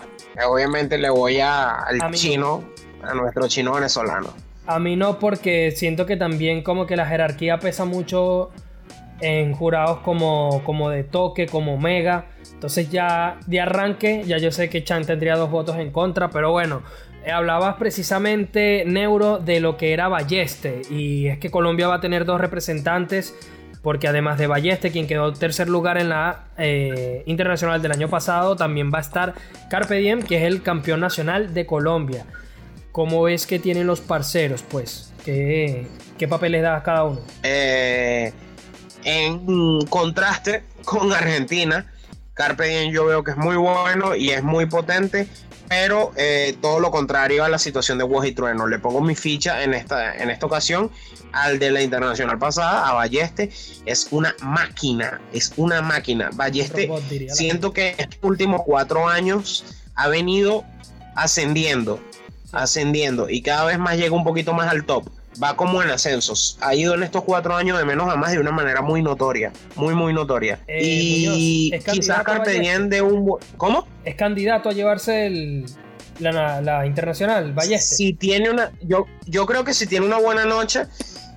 obviamente le voy a, al chino, a nuestro chino venezolano. A mí no, porque siento que también como que la jerarquía pesa mucho en jurados como, como de toque, como mega. Entonces ya de arranque, ya yo sé que Chan tendría dos votos en contra, pero bueno, eh, hablabas precisamente, Neuro, de lo que era Balleste. Y es que Colombia va a tener dos representantes, porque además de Balleste, quien quedó tercer lugar en la eh, internacional del año pasado, también va a estar Carpe Diem, que es el campeón nacional de Colombia. ¿Cómo ves que tienen los parceros? Pues, ¿qué, qué papel les da a cada uno? Eh, en contraste con Argentina, Carpe Diem yo veo que es muy bueno y es muy potente, pero eh, todo lo contrario a la situación de Woz y Trueno. Le pongo mi ficha en esta, en esta ocasión al de la internacional pasada, a Balleste. Es una máquina, es una máquina. Balleste, siento que en estos últimos cuatro años ha venido ascendiendo, ascendiendo y cada vez más llega un poquito más al top. Va como en ascensos. Ha ido en estos cuatro años de menos a más de una manera muy notoria. Muy, muy notoria. Eh, y Muñoz, ¿es quizás Carpe de un... ¿Cómo? Es candidato a llevarse el, la, la internacional, Balleste. Si tiene una, yo, yo creo que si tiene una buena noche,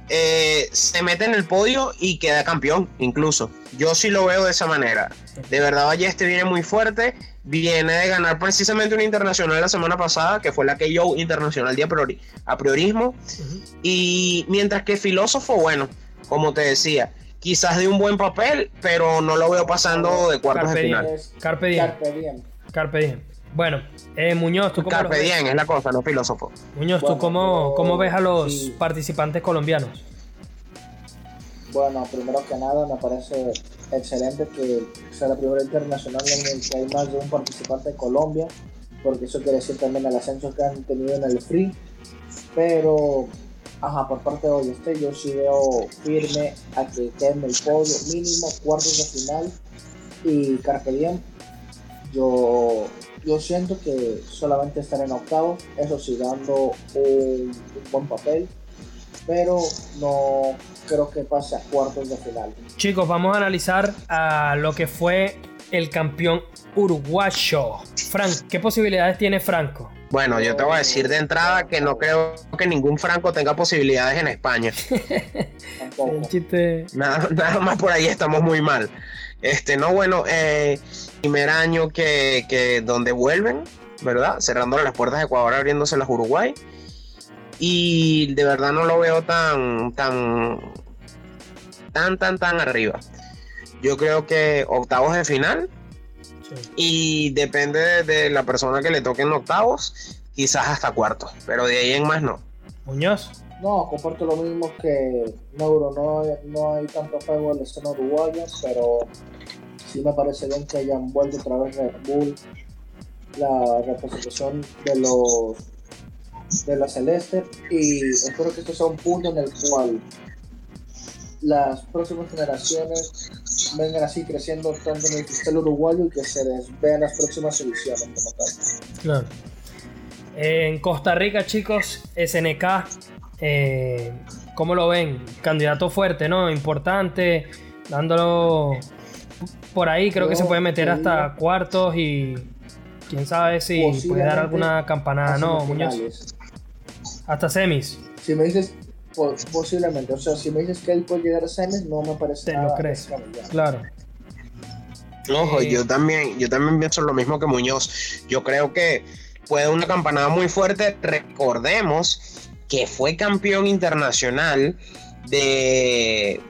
eh, se mete en el podio y queda campeón, incluso. Yo sí lo veo de esa manera. De verdad, Balleste viene muy fuerte. Viene de ganar precisamente una internacional la semana pasada, que fue la que yo internacional de a, priori, a priorismo. Y mientras que filósofo, bueno, como te decía, quizás de un buen papel, pero no lo veo pasando de cuartos Carpe de final. Es Carpe Diem. Carpe Diem. Carpe Diem. Bueno, eh, Muñoz, ¿tú cómo, Carpe ves? diem es la cosa, no filósofo. Muñoz, ¿tú cómo, yo- cómo ves a los sí. participantes colombianos? Bueno, primero que nada me parece excelente que sea la primera internacional en el que hay más de un participante de Colombia, porque eso quiere decir también el ascenso que han tenido en el free. Pero, ajá, por parte de Oyeste yo sí veo firme a que quede en el podio mínimo, cuartos de final y Carpe Diem. Yo, yo siento que solamente estar en octavos, eso sí, dando un buen papel, pero no creo que pase a cuartos de final. Chicos, vamos a analizar a lo que fue el campeón uruguayo. Frank, ¿qué posibilidades tiene Franco? Bueno, yo te voy a decir de entrada que no creo que ningún franco tenga posibilidades en España. Chiste. Nada, nada más por ahí estamos muy mal. Este, no, bueno, eh, primer año que, que donde vuelven, ¿verdad? Cerrando las puertas de Ecuador, abriéndose las Uruguay. Y de verdad no lo veo tan, tan, tan, tan, tan arriba. Yo creo que octavos de final Sí. y depende de, de la persona que le toquen octavos, quizás hasta cuartos, pero de ahí en más no. Muñoz. No, comparto lo mismo que Neuro, no hay, no hay tanto juego en la escena uruguaya, pero sí me parece bien que hayan vuelto otra vez Red Bull, la representación de los de la Celeste y espero que esto sea un punto en el cual las próximas generaciones vengan así creciendo tanto en el cristal uruguayo y que se les vean las próximas ediciones como tal. Claro. En Costa Rica, chicos, SNK, eh, ¿cómo lo ven? Candidato fuerte, ¿no? Importante, dándolo por ahí, creo que se puede meter hasta cuartos y quién sabe si puede dar alguna campanada, ¿no, Muñoz? Hasta semis. Si me dices posiblemente, o sea, si me dices que él puede llegar a semis, no me parece Te lo crees, claro. Ojo, yo también, yo también pienso lo mismo que Muñoz. Yo creo que puede una campanada muy fuerte. Recordemos que fue campeón internacional de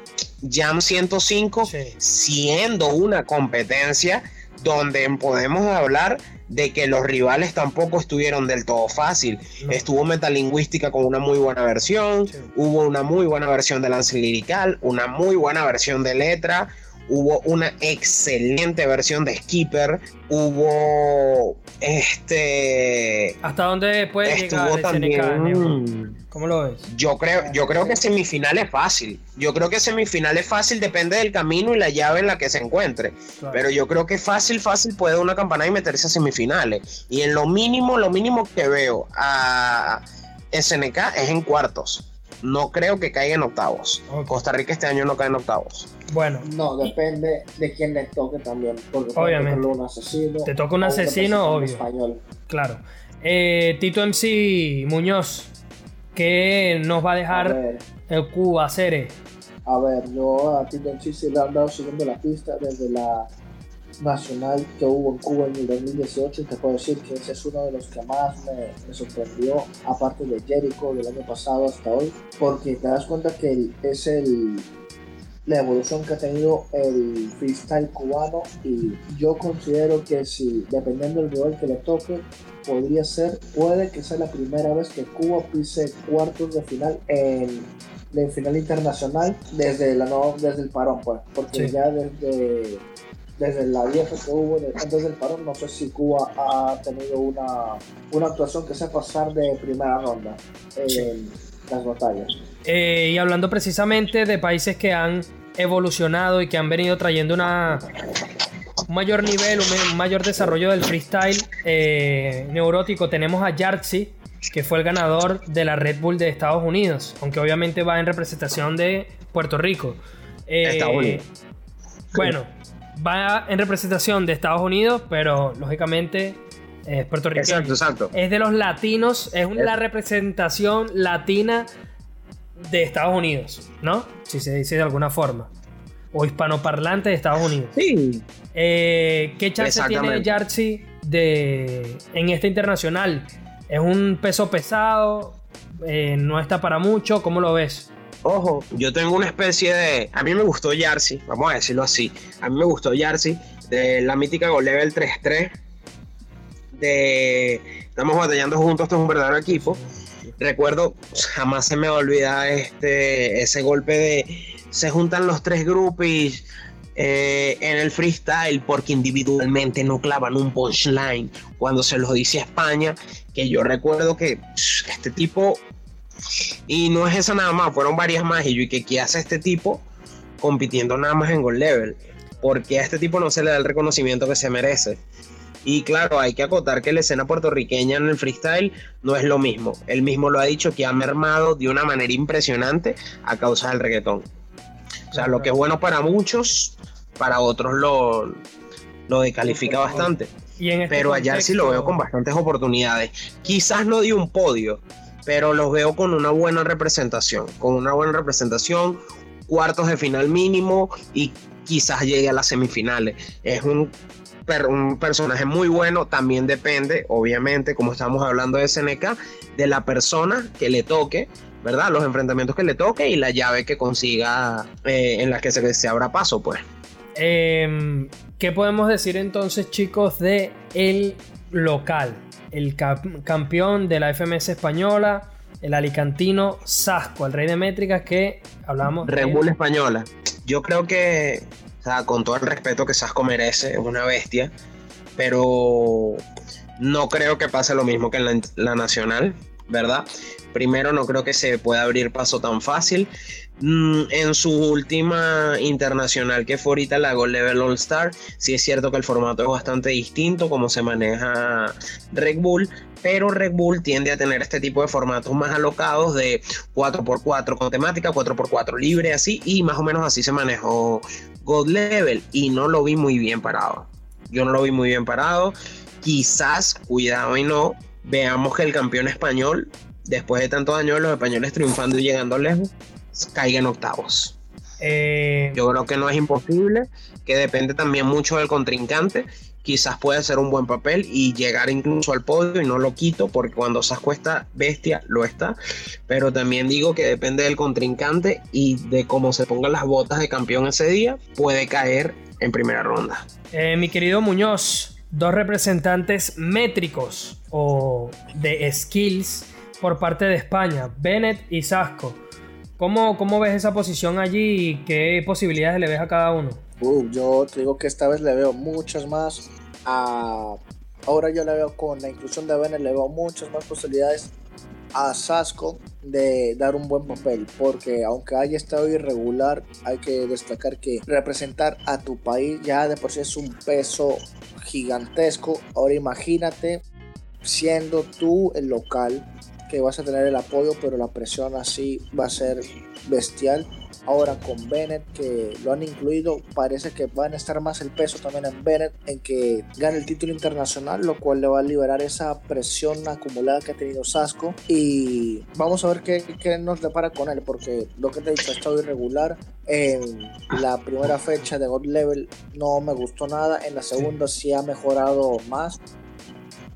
Jam 105, siendo una competencia donde podemos hablar de que los rivales tampoco estuvieron del todo fácil. Estuvo metalingüística con una muy buena versión, hubo una muy buena versión de lance lirical, una muy buena versión de letra, hubo una excelente versión de Skipper, hubo este hasta dónde puede estuvo llegar también ¿Cómo lo ves? Yo creo yo creo que semifinal es fácil. Yo creo que semifinal es fácil depende del camino y la llave en la que se encuentre. Pero yo creo que fácil fácil puede una campana y meterse a semifinales y en lo mínimo lo mínimo que veo a SNK es en cuartos no creo que caiga en octavos. Costa Rica este año no cae en octavos. Bueno. No, depende de quién le toque también. Porque Obviamente. Un asesino, Te toca un asesino, obvio. Español. Claro. Eh, Tito MC Muñoz, ¿qué nos va a dejar el Cuba Cere? A ver, yo a Tito MC sí le han dado siguiendo la pista desde la nacional que hubo en Cuba en el 2018 y te puedo decir que ese es uno de los que más me, sorprendió, aparte de Jericho del año pasado hasta hoy, porque te das cuenta que es el, la evolución que ha tenido el freestyle cubano y yo considero que si, dependiendo del nivel que le toque, podría ser, puede que sea la primera vez que Cuba pise cuartos de final en la final internacional desde, la, desde el parón, pues, porque ya desde desde la vieja que hubo antes del parón, no sé si Cuba ha tenido una, una actuación que sea pasar de primera ronda en las batallas. Eh, y hablando precisamente de países que han evolucionado y que han venido trayendo una, un mayor nivel, un mayor desarrollo del freestyle eh, neurótico, tenemos a Yartzi, que fue el ganador de la Red Bull de Estados Unidos, aunque obviamente va en representación de Puerto Rico. Eh, Unidos. Bueno, va en representación de Estados Unidos, pero lógicamente es puertorriqueño. Exacto, exacto. Es de los latinos, es la representación latina de Estados Unidos, ¿no? Si se dice de alguna forma. O hispanoparlante de Estados Unidos. Sí. Eh, ¿Qué chance tiene Yarchi de, en este internacional? ¿Es un peso pesado? Eh, ¿No está para mucho? ¿Cómo lo ves? Ojo, yo tengo una especie de. A mí me gustó Yarsi, vamos a decirlo así. A mí me gustó Yarsi de la mítica Go Level 3-3. De. Estamos batallando juntos, esto es un verdadero equipo. Recuerdo, jamás se me olvida este, ese golpe de. Se juntan los tres grupos eh, en el freestyle porque individualmente no clavan un punchline cuando se los dice a España. Que yo recuerdo que este tipo y no es esa nada más, fueron varias más. Y yo, ¿y qué, hace este tipo compitiendo nada más en Gold Level? Porque a este tipo no se le da el reconocimiento que se merece. Y claro, hay que acotar que la escena puertorriqueña en el freestyle no es lo mismo. Él mismo lo ha dicho que ha mermado de una manera impresionante a causa del reggaetón. O sea, lo que es bueno para muchos, para otros lo, lo descalifica bastante. Este Pero allá sí lo veo con bastantes oportunidades. Quizás no dio un podio, pero los veo con una buena representación, con una buena representación, cuartos de final mínimo y quizás llegue a las semifinales. Es un, personaje muy bueno, también depende, obviamente, como estamos hablando de SNK, de la persona que le toque, ¿verdad? Los enfrentamientos que le toque y la llave que consiga eh, en la que se, se abra paso, pues. Em, ¿Qué podemos decir entonces, chicos, de el local? El campeón de la FMS española, el alicantino Sasco, el rey de métricas que hablamos. Red Bull española. Yo creo que sea, con todo el respeto que Sasco merece, es una bestia, pero no creo que pase lo mismo que en la, nacional, ¿verdad? Primero, no creo que se pueda abrir paso tan fácil. Mm, en su última internacional que fue ahorita la Gold Level All Star, sí es cierto que el formato es bastante distinto como se maneja Red Bull, pero Red Bull tiende a tener este tipo de formatos más alocados de 4x4 con temática, 4x4 libre así y más o menos así se manejó Gold Level y no lo vi muy bien parado. Yo no lo vi muy bien parado. Quizás, cuidado y no, veamos que el campeón español, después de tantos años los españoles triunfando y llegando lejos, caiga en octavos. Eh, Yo creo que no es imposible, que depende también mucho del contrincante. Quizás puede hacer un buen papel y llegar incluso al podio y no lo quito porque cuando Sasco está bestia, lo está. Pero también digo que depende del contrincante y de cómo se pongan las botas de campeón ese día, puede caer en primera ronda. Eh, mi querido Muñoz, dos representantes métricos o de skills por parte de España, Bennett y Sasco. ¿Cómo, ¿Cómo, ves esa posición allí y qué posibilidades le ves a cada uno? Uh, yo te digo que esta vez le veo muchas más. A... Ahora yo le veo con la inclusión de Bennett, le veo muchas más posibilidades a Sasco de dar un buen papel, porque aunque haya estado irregular, hay que destacar que representar a tu país ya de por sí es un peso gigantesco. Ahora imagínate siendo tú el local que vas a tener el apoyo, pero la presión así va a ser bestial. Ahora con Bennett, que lo han incluido, parece que van a estar más el peso también en Bennett en que gane el título internacional, lo cual le va a liberar esa presión acumulada que ha tenido Sasco. Y vamos a ver qué, qué nos depara con él, porque lo que te he dicho ha estado irregular. En la primera fecha de God Level no me gustó nada, en la segunda sí ha mejorado más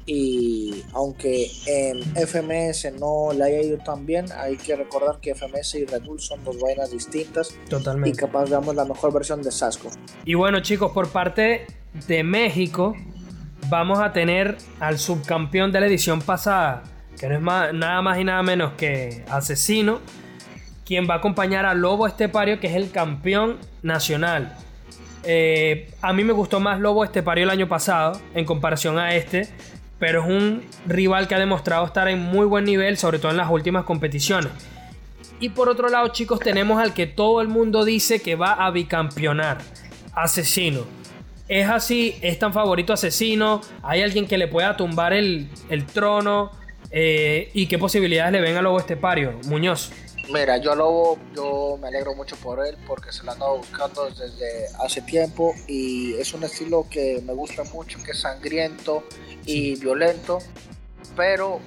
y aunque en FMS no le haya ido tan bien, hay que recordar que FMS y Red Bull son dos vainas distintas. Totalmente. Y capaz veamos la mejor versión de Sasco. Y bueno, chicos, por parte de México, vamos a tener al subcampeón de la edición pasada, que no es nada más y nada menos que Asesino, quien va a acompañar a Lobo Estepario, que es el campeón nacional. Eh, a mí me gustó más Lobo Estepario el año pasado en comparación a este pero es un rival que ha demostrado estar en muy buen nivel, sobre todo en las últimas competiciones. Y por otro lado, chicos, tenemos al que todo el mundo dice que va a bicampeonar, Asesino. ¿Es así? ¿Es tan favorito Asesino? ¿Hay alguien que le pueda tumbar el, trono? Eh, ¿Y qué posibilidades le ven a Lobo Estepario? Muñoz. Mira, yo a Lobo, yo me alegro mucho por él porque se lo han dado buscando desde hace tiempo y es un estilo que me gusta mucho, que es sangriento, y violento, pero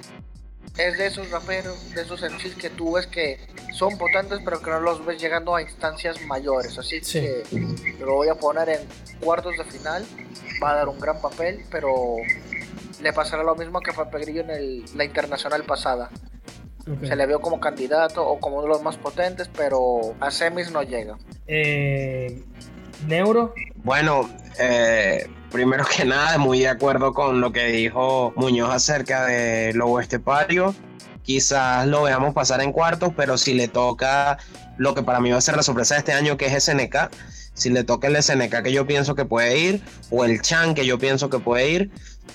es de esos raperos, de esos MCs que tú ves que son potentes, pero que no los ves llegando a instancias mayores. Así que lo voy a poner en cuartos de final. Va a dar un gran papel, pero le pasará lo mismo que fue Pegrillo en la internacional pasada. Se le vio como candidato o como uno de los más potentes, pero a semis no llega. Eh, Neuro. Bueno, eh, primero que nada, muy de acuerdo con lo que dijo Muñoz acerca de Lobo Estepario. Quizás lo veamos pasar en cuartos, pero si le toca lo que para mí va a ser la sorpresa de este año, que es SNK, si le toca el SNK que yo pienso que puede ir, o el Chan que yo pienso que puede ir,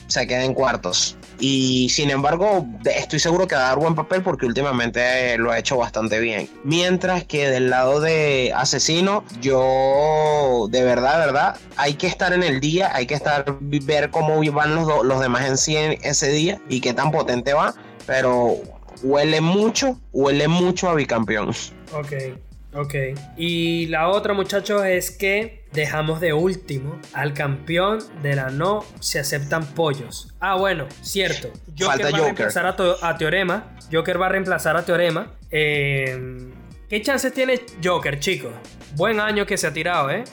se queda en cuartos. Y sin embargo, estoy seguro que va a dar buen papel porque últimamente lo ha hecho bastante bien. Mientras que del lado de Asesino, yo de verdad, verdad, hay que estar en el día, hay que estar, ver cómo van los, los demás en sí ese día y qué tan potente va. Pero huele mucho, huele mucho a bicampeón. Ok. Ok. Y la otra, muchachos, es que dejamos de último al campeón de la no se aceptan pollos. Ah, bueno, cierto. Joker Falta va a reemplazar a, Teorema. Joker va a reemplazar a Teorema. Eh, ¿Qué chances tiene Joker, chicos? Buen año que se ha tirado, ¿eh?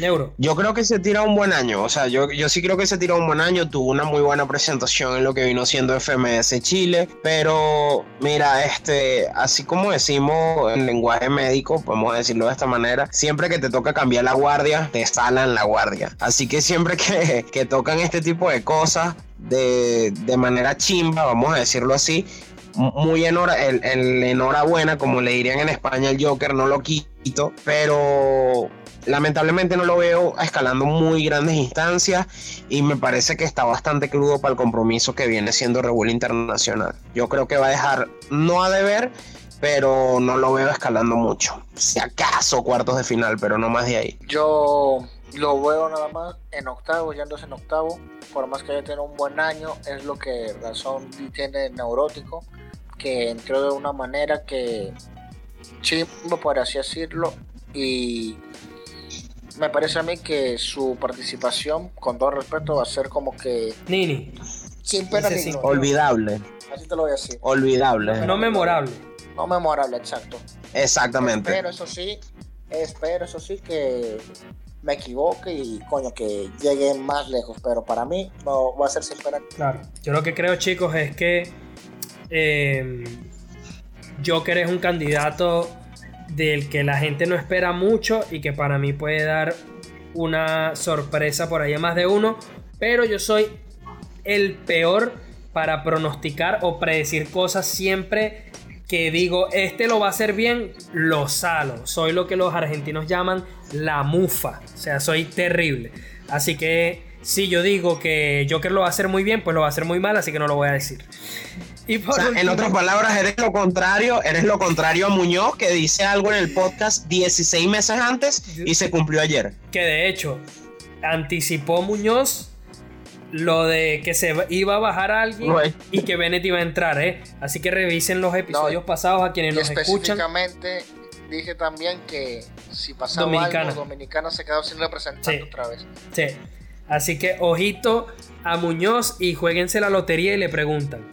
Neuro. Yo creo que se ha tirado un buen año. O sea, yo, yo sí creo que se tirado un buen año. Tuvo una muy buena presentación en lo que vino siendo FMS Chile. Pero, mira, este, así como decimos en lenguaje médico, podemos decirlo de esta manera, siempre que te toca cambiar la guardia, te salan la guardia. Así que siempre que, que tocan este tipo de cosas, de, de, manera chimba, vamos a decirlo así, muy en el, enhorabuena, como le dirían en España el Joker, no lo quito, pero lamentablemente no lo veo escalando muy grandes instancias y me parece que está bastante crudo para el compromiso que viene siendo Revuelo Internacional. Yo creo que va a dejar no a deber, pero no lo veo escalando mucho. Si acaso cuartos de final, pero no más de ahí. Yo lo veo nada más en octavo, yéndose en octavo, por más que haya tenido un buen año, es lo que razón tiene neurótico, que entró de una manera que chimbo, por así decirlo, y me parece a mí que su participación, con todo respeto, va a ser como que... Nini. Sin pena ni. Olvidable, Así te lo voy a decir. olvidable. No memorable. No memorable, exacto. Exactamente. Pero eso sí, espero eso sí que me equivoque y coño que llegue más lejos. Pero para mí no va a ser sin pena. Claro. Yo lo que creo, chicos, es que eh, Joker es un candidato del que la gente no espera mucho y que para mí puede dar una sorpresa por ahí a más de uno. Pero yo soy el peor para pronosticar o predecir cosas siempre que digo, este lo va a hacer bien, lo salo. Soy lo que los argentinos llaman la mufa. O sea, soy terrible. Así que si yo digo que Joker lo va a hacer muy bien, pues lo va a hacer muy mal, así que no lo voy a decir. Y por O sea, en otras palabras, eres lo contrario, eres lo contrario a Muñoz, que dice algo en el podcast 16 meses antes y se cumplió ayer. que de hecho anticipó Muñoz lo de que se iba a bajar alguien Güey. y que Bennett iba a entrar, ¿eh? Así que revisen los episodios pasados a quienes Y nos escuchan. específicamente dije también que si pasaba Dominicana. algo, Dominicana se quedó sin representante Sí. otra vez. Sí. Así que ojito a Muñoz y jueguense la lotería y le preguntan.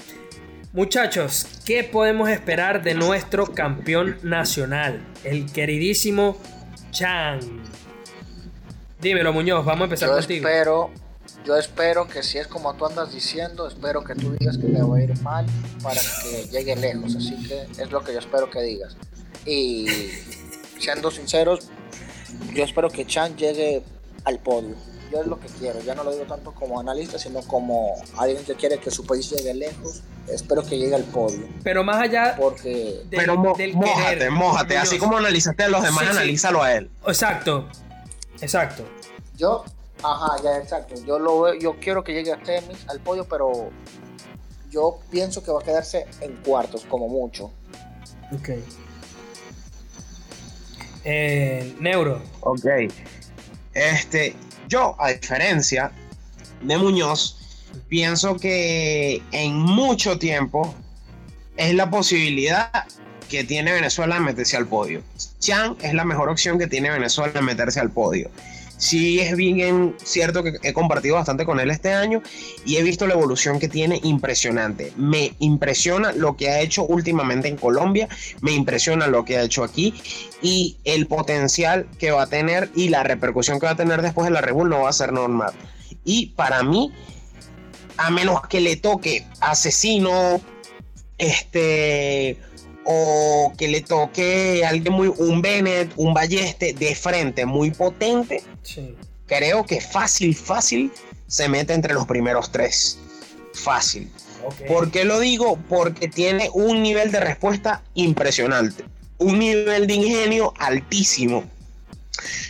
Muchachos, ¿qué podemos esperar de nuestro campeón nacional? El queridísimo Chan. Dímelo, Muñoz, vamos a empezar Yo contigo. espero, yo espero que si es como tú andas diciendo, espero que tú digas que le va a ir mal para que llegue lejos. Así que es lo que yo espero que digas. Y siendo sinceros, yo espero que Chan llegue al podio. Yo es lo que quiero, ya no lo digo tanto como analista, sino como alguien que quiere que su país llegue lejos. Espero que llegue al podio, Pero más allá porque del, Pero mo- del mójate, querer, mójate. Así como analizaste a los demás, Sí, sí. analízalo a él. Exacto. Exacto. yo, ajá, ya exacto, yo lo veo- yo quiero que llegue a Temis al podio, pero yo pienso que va a quedarse en cuartos como mucho. Ok. Eh, Neuro. Ok. Este, yo, a diferencia de Muñoz, pienso que en mucho tiempo es la posibilidad que tiene Venezuela de meterse al podio. Chan es la mejor opción que tiene Venezuela de meterse al podio. Sí es bien cierto que he compartido bastante con él este año y he visto la evolución que tiene impresionante. Me impresiona lo que ha hecho últimamente en Colombia, me impresiona lo que ha hecho aquí y el potencial que va a tener y la repercusión que va a tener después de la Red Bull no va a ser normal. Y para mí, a menos que le toque asesino, este, o que le toque alguien muy, un Bennett, un Balleste de frente muy potente, Sí. creo que fácil, fácil se mete entre los primeros tres. Fácil. Ok. ¿Por qué lo digo? Porque tiene un nivel de respuesta impresionante, un nivel de ingenio altísimo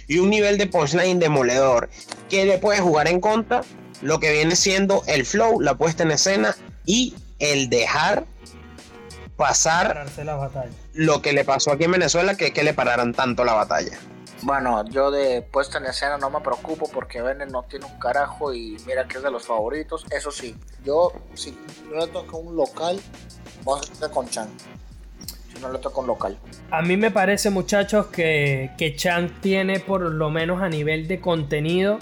y un nivel de punchline demoledor que le puede jugar en contra lo que viene siendo el flow, la puesta en escena y el dejar pasar Pararse las batallas. lo que le pasó aquí en Venezuela, que es que le pararan tanto la batalla. Bueno, yo de puesta en escena no me preocupo porque Bennett no tiene un carajo y mira que es de los favoritos. Eso sí, yo si no le toca un local, vamos a estar con Chan. Si no le toca un local. A mí me parece, muchachos, que, que Chan tiene por lo menos a nivel de contenido,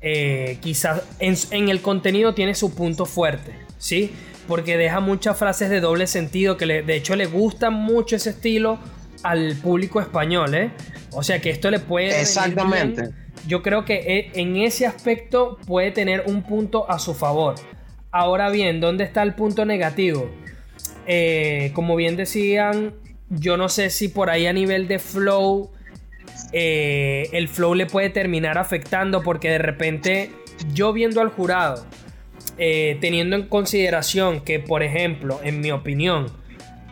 eh, quizás en, en el contenido tiene su punto fuerte, ¿sí? Porque deja muchas frases de doble sentido que le- de hecho le gusta mucho ese estilo al público español, ¿eh? O sea que esto le puede... Exactamente. Yo creo que e- en ese aspecto puede tener un punto a su favor. Ahora bien, ¿dónde está el punto negativo? Eh, como bien decían, yo no sé si por ahí a nivel de flow, eh, el flow le puede terminar afectando porque de repente yo viendo al jurado, eh, teniendo en consideración que, por ejemplo, en mi opinión,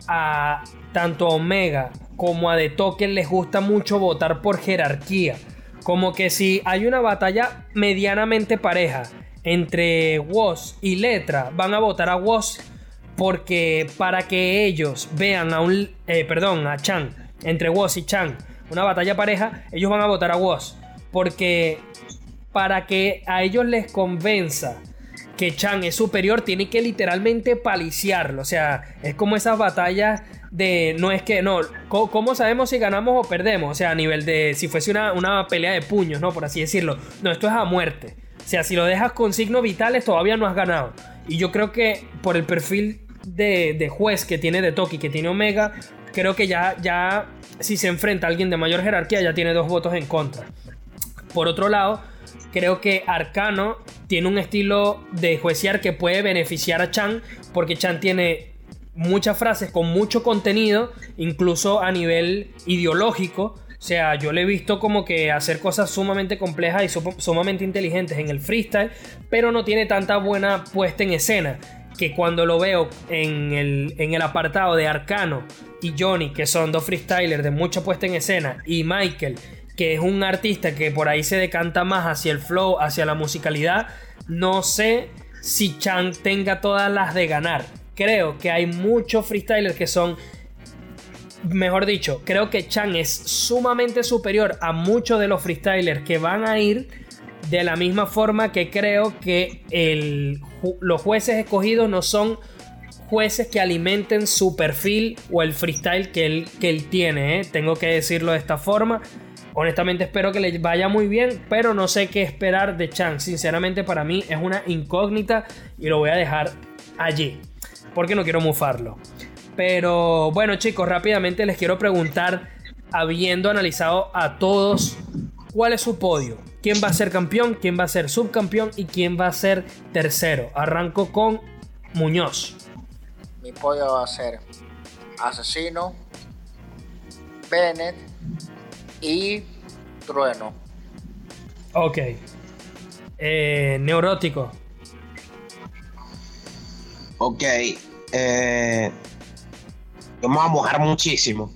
a tanto a Omega como a The Token les gusta mucho votar por jerarquía. como que si hay una batalla medianamente pareja entre Woz y Letra, van a votar a Woz porque para que ellos vean a un, eh, perdón, a Chan, entre Woz y Chan, una batalla pareja, ellos van a votar a Woz porque para que a ellos les convenza que Chan es superior, tiene que literalmente paliciarlo. O sea, es como esas batallas de. No es que. No, ¿cómo sabemos si ganamos o perdemos? O sea, a nivel de. Si fuese una, una pelea de puños, ¿no? Por así decirlo. No, esto es a muerte. O sea, si lo dejas con signos vitales, todavía no has ganado. Y yo creo que por el perfil de, de juez que tiene de Toki, que tiene Omega, creo que ya, ya. Si se enfrenta a alguien de mayor jerarquía, ya tiene dos votos en contra. Por otro lado creo que Arcano tiene un estilo de juecear que puede beneficiar a Chan, porque Chan tiene muchas frases con mucho contenido, incluso a nivel ideológico. O sea, yo le he visto como que hacer cosas sumamente complejas y sumamente inteligentes en el freestyle, pero no tiene tanta buena puesta en escena. Que cuando lo veo en el, en el apartado de Arcano y Johnny, que son dos freestylers de mucha puesta en escena, y Michael, que es un artista que por ahí se decanta más hacia el flow, hacia la musicalidad, no sé si Chan tenga todas las de ganar. Creo que hay muchos freestylers que son mejor dicho, creo que Chan es sumamente superior a muchos de los freestylers que van a ir de la misma forma que creo que los jueces escogidos no son jueces que alimenten su perfil o el freestyle que él, que él tiene. ¿eh? Tengo que decirlo de esta forma. Honestamente espero que le vaya muy bien, pero no sé qué esperar de Chan. Sinceramente para mí es una incógnita y lo voy a dejar allí, porque no quiero mufarlo. Pero bueno chicos, rápidamente les quiero preguntar, habiendo analizado a todos, ¿cuál es su podio? ¿Quién va a ser campeón? ¿Quién va a ser subcampeón? ¿Y quién va a ser tercero? Arranco con Muñoz. Mi podio va a ser Asesino, Bennett, y Trueno. Ok. Eh, neurótico. Ok. Eh, vamos a mojar muchísimo.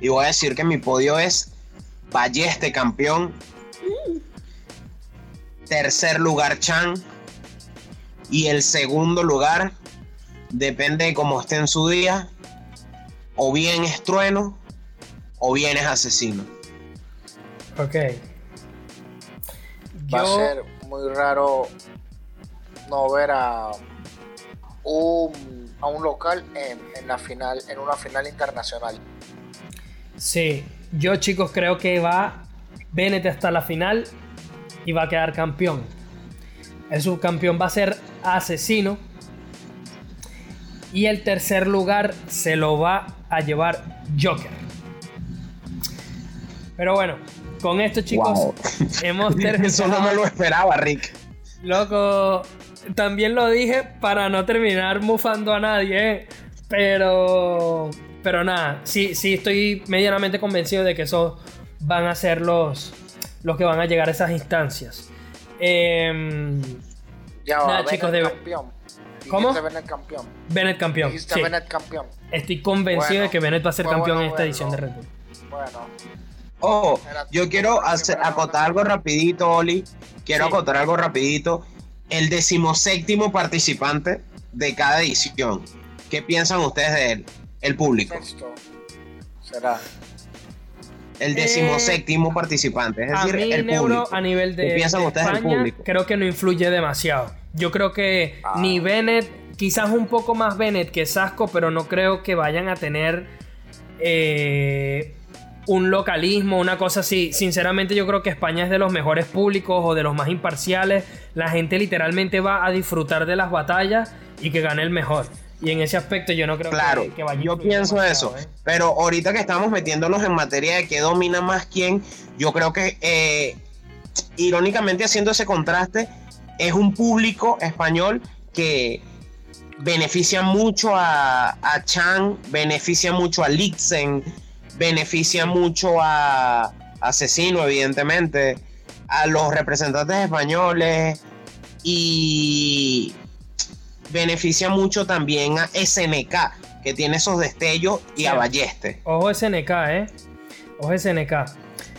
Y voy a decir que mi podio es Balleste campeón. Tercer lugar Chan. Y el segundo lugar, depende de cómo esté en su día, o bien es trueno o bien es asesino. Ok. Va a ser muy raro no ver a un, a un local en, la final, en una final internacional. Sí, yo chicos creo que va Bennett hasta la final y va a quedar campeón. El subcampeón va a ser Asesino. Y el tercer lugar se lo va a llevar Joker. Pero bueno, con esto, chicos, hemos terminado. Eso no me lo esperaba, Rick. Loco, también lo dije para no terminar mufando a nadie, ¿eh? pero. Pero nada, sí, sí estoy medianamente convencido de que esos van a ser los, los que van a llegar a esas instancias. Eh, ya nada, chicos, de... campeón. ¿Cómo? Bennett campeón. Bennett campeón. Sí. Bennett campeón. Estoy convencido de que Bennett va a ser campeón en esta edición de Red Bull. Bueno, Oh, yo quiero acotar algo rapidito, Oli. Quiero acotar algo rapidito. El decimoséptimo participante de cada edición. ¿Qué piensan ustedes de él? El público. Será. El decimoséptimo participante, es decir, el público. a nivel de, ¿Qué piensan ustedes del público? Creo que no influye demasiado. Yo creo que ah. ni Bennett, quizás un poco más Bennett que Sasco, pero no creo que vayan a tener eh, un localismo, una cosa así. Sinceramente yo creo que España es de los mejores públicos o de los más imparciales. La gente literalmente va a disfrutar de las batallas y que gane el mejor. Y en ese aspecto yo no creo claro, que, vaya Yo pienso eso. ¿eh? Pero ahorita que estamos metiéndonos en materia de que domina más quién, yo creo que eh, irónicamente haciendo ese contraste, es un público español que beneficia mucho a, a Chan, beneficia mucho a Lixen beneficia mucho a Asesino, evidentemente, a los representantes españoles y beneficia mucho también a SNK, que tiene esos destellos, y a Balleste. Ojo SNK, ¿eh? Ojo SNK.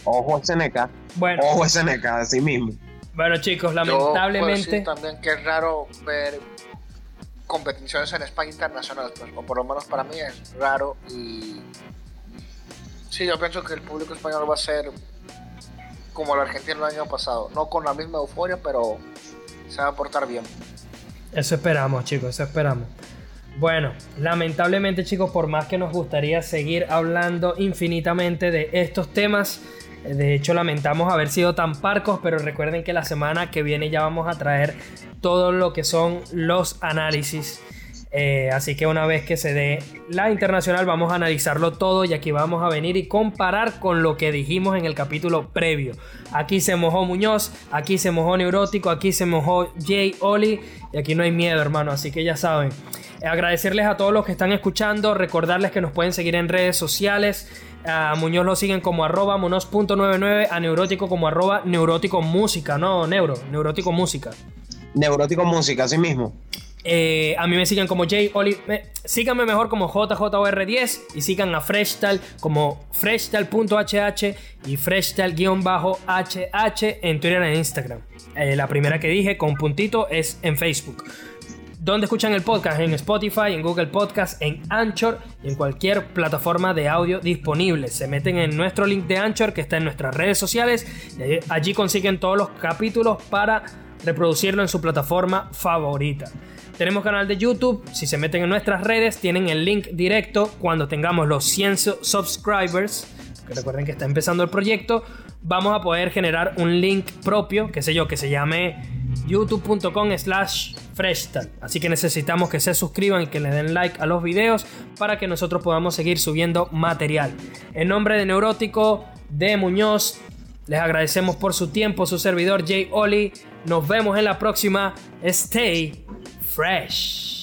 Ojo SNK. Bueno. Ojo SNK, así mismo. Bueno, chicos, Yo lamentablemente. decir también que es raro ver competiciones en España internacionales, pues, o por lo menos para mí es raro y sí, yo pienso que el público español va a ser como el argentino el año pasado, no con la misma euforia, pero se va a portar bien. Eso esperamos, chicos, eso esperamos. Bueno, lamentablemente, chicos, por más que nos gustaría seguir hablando infinitamente de estos temas, eh, de hecho lamentamos haber sido tan parcos, pero recuerden que la semana que viene ya vamos a traer todo lo que son los análisis. Eh, así que una vez que se dé la internacional vamos a analizarlo todo y aquí vamos a venir y comparar con lo que dijimos en el capítulo previo. Aquí se mojó Muñoz, aquí se mojó Neurótico, aquí se mojó Jay Oli y aquí no hay miedo hermano, así que ya saben. Eh, agradecerles a todos los que están escuchando, recordarles que nos pueden seguir en redes sociales. A Muñoz lo siguen como arroba monos.99, a Neurótico como arroba neurótico música, no, neuro, neurótico música. Neurótico música, así mismo. Eh, a mí me siguen como J. Oli. me- síganme mejor como JJOR10 y sigan a Freshtal como freshtal.hh y freshtal-hh en Twitter e Instagram. Eh, la primera que dije con puntito es en Facebook. ¿Dónde escuchan el podcast? En Spotify, en Google Podcast, en Anchor y en cualquier plataforma de audio disponible. Se meten en nuestro link de Anchor que está en nuestras redes sociales allí consiguen todos los capítulos para reproducirlo en su plataforma favorita. Tenemos canal de YouTube, si se meten en nuestras redes tienen el link directo cuando tengamos los 100 su- subscribers, que recuerden que está empezando el proyecto, vamos a poder generar un link propio, qué sé yo, que se llame youtube.com slash freshtal. Así que necesitamos que se suscriban y que le den like a los videos para que nosotros podamos seguir subiendo material. En nombre de Neurótico, de Muñoz, les agradecemos por su tiempo, su servidor Jay Oli. Nos vemos en la próxima. Stay fresh.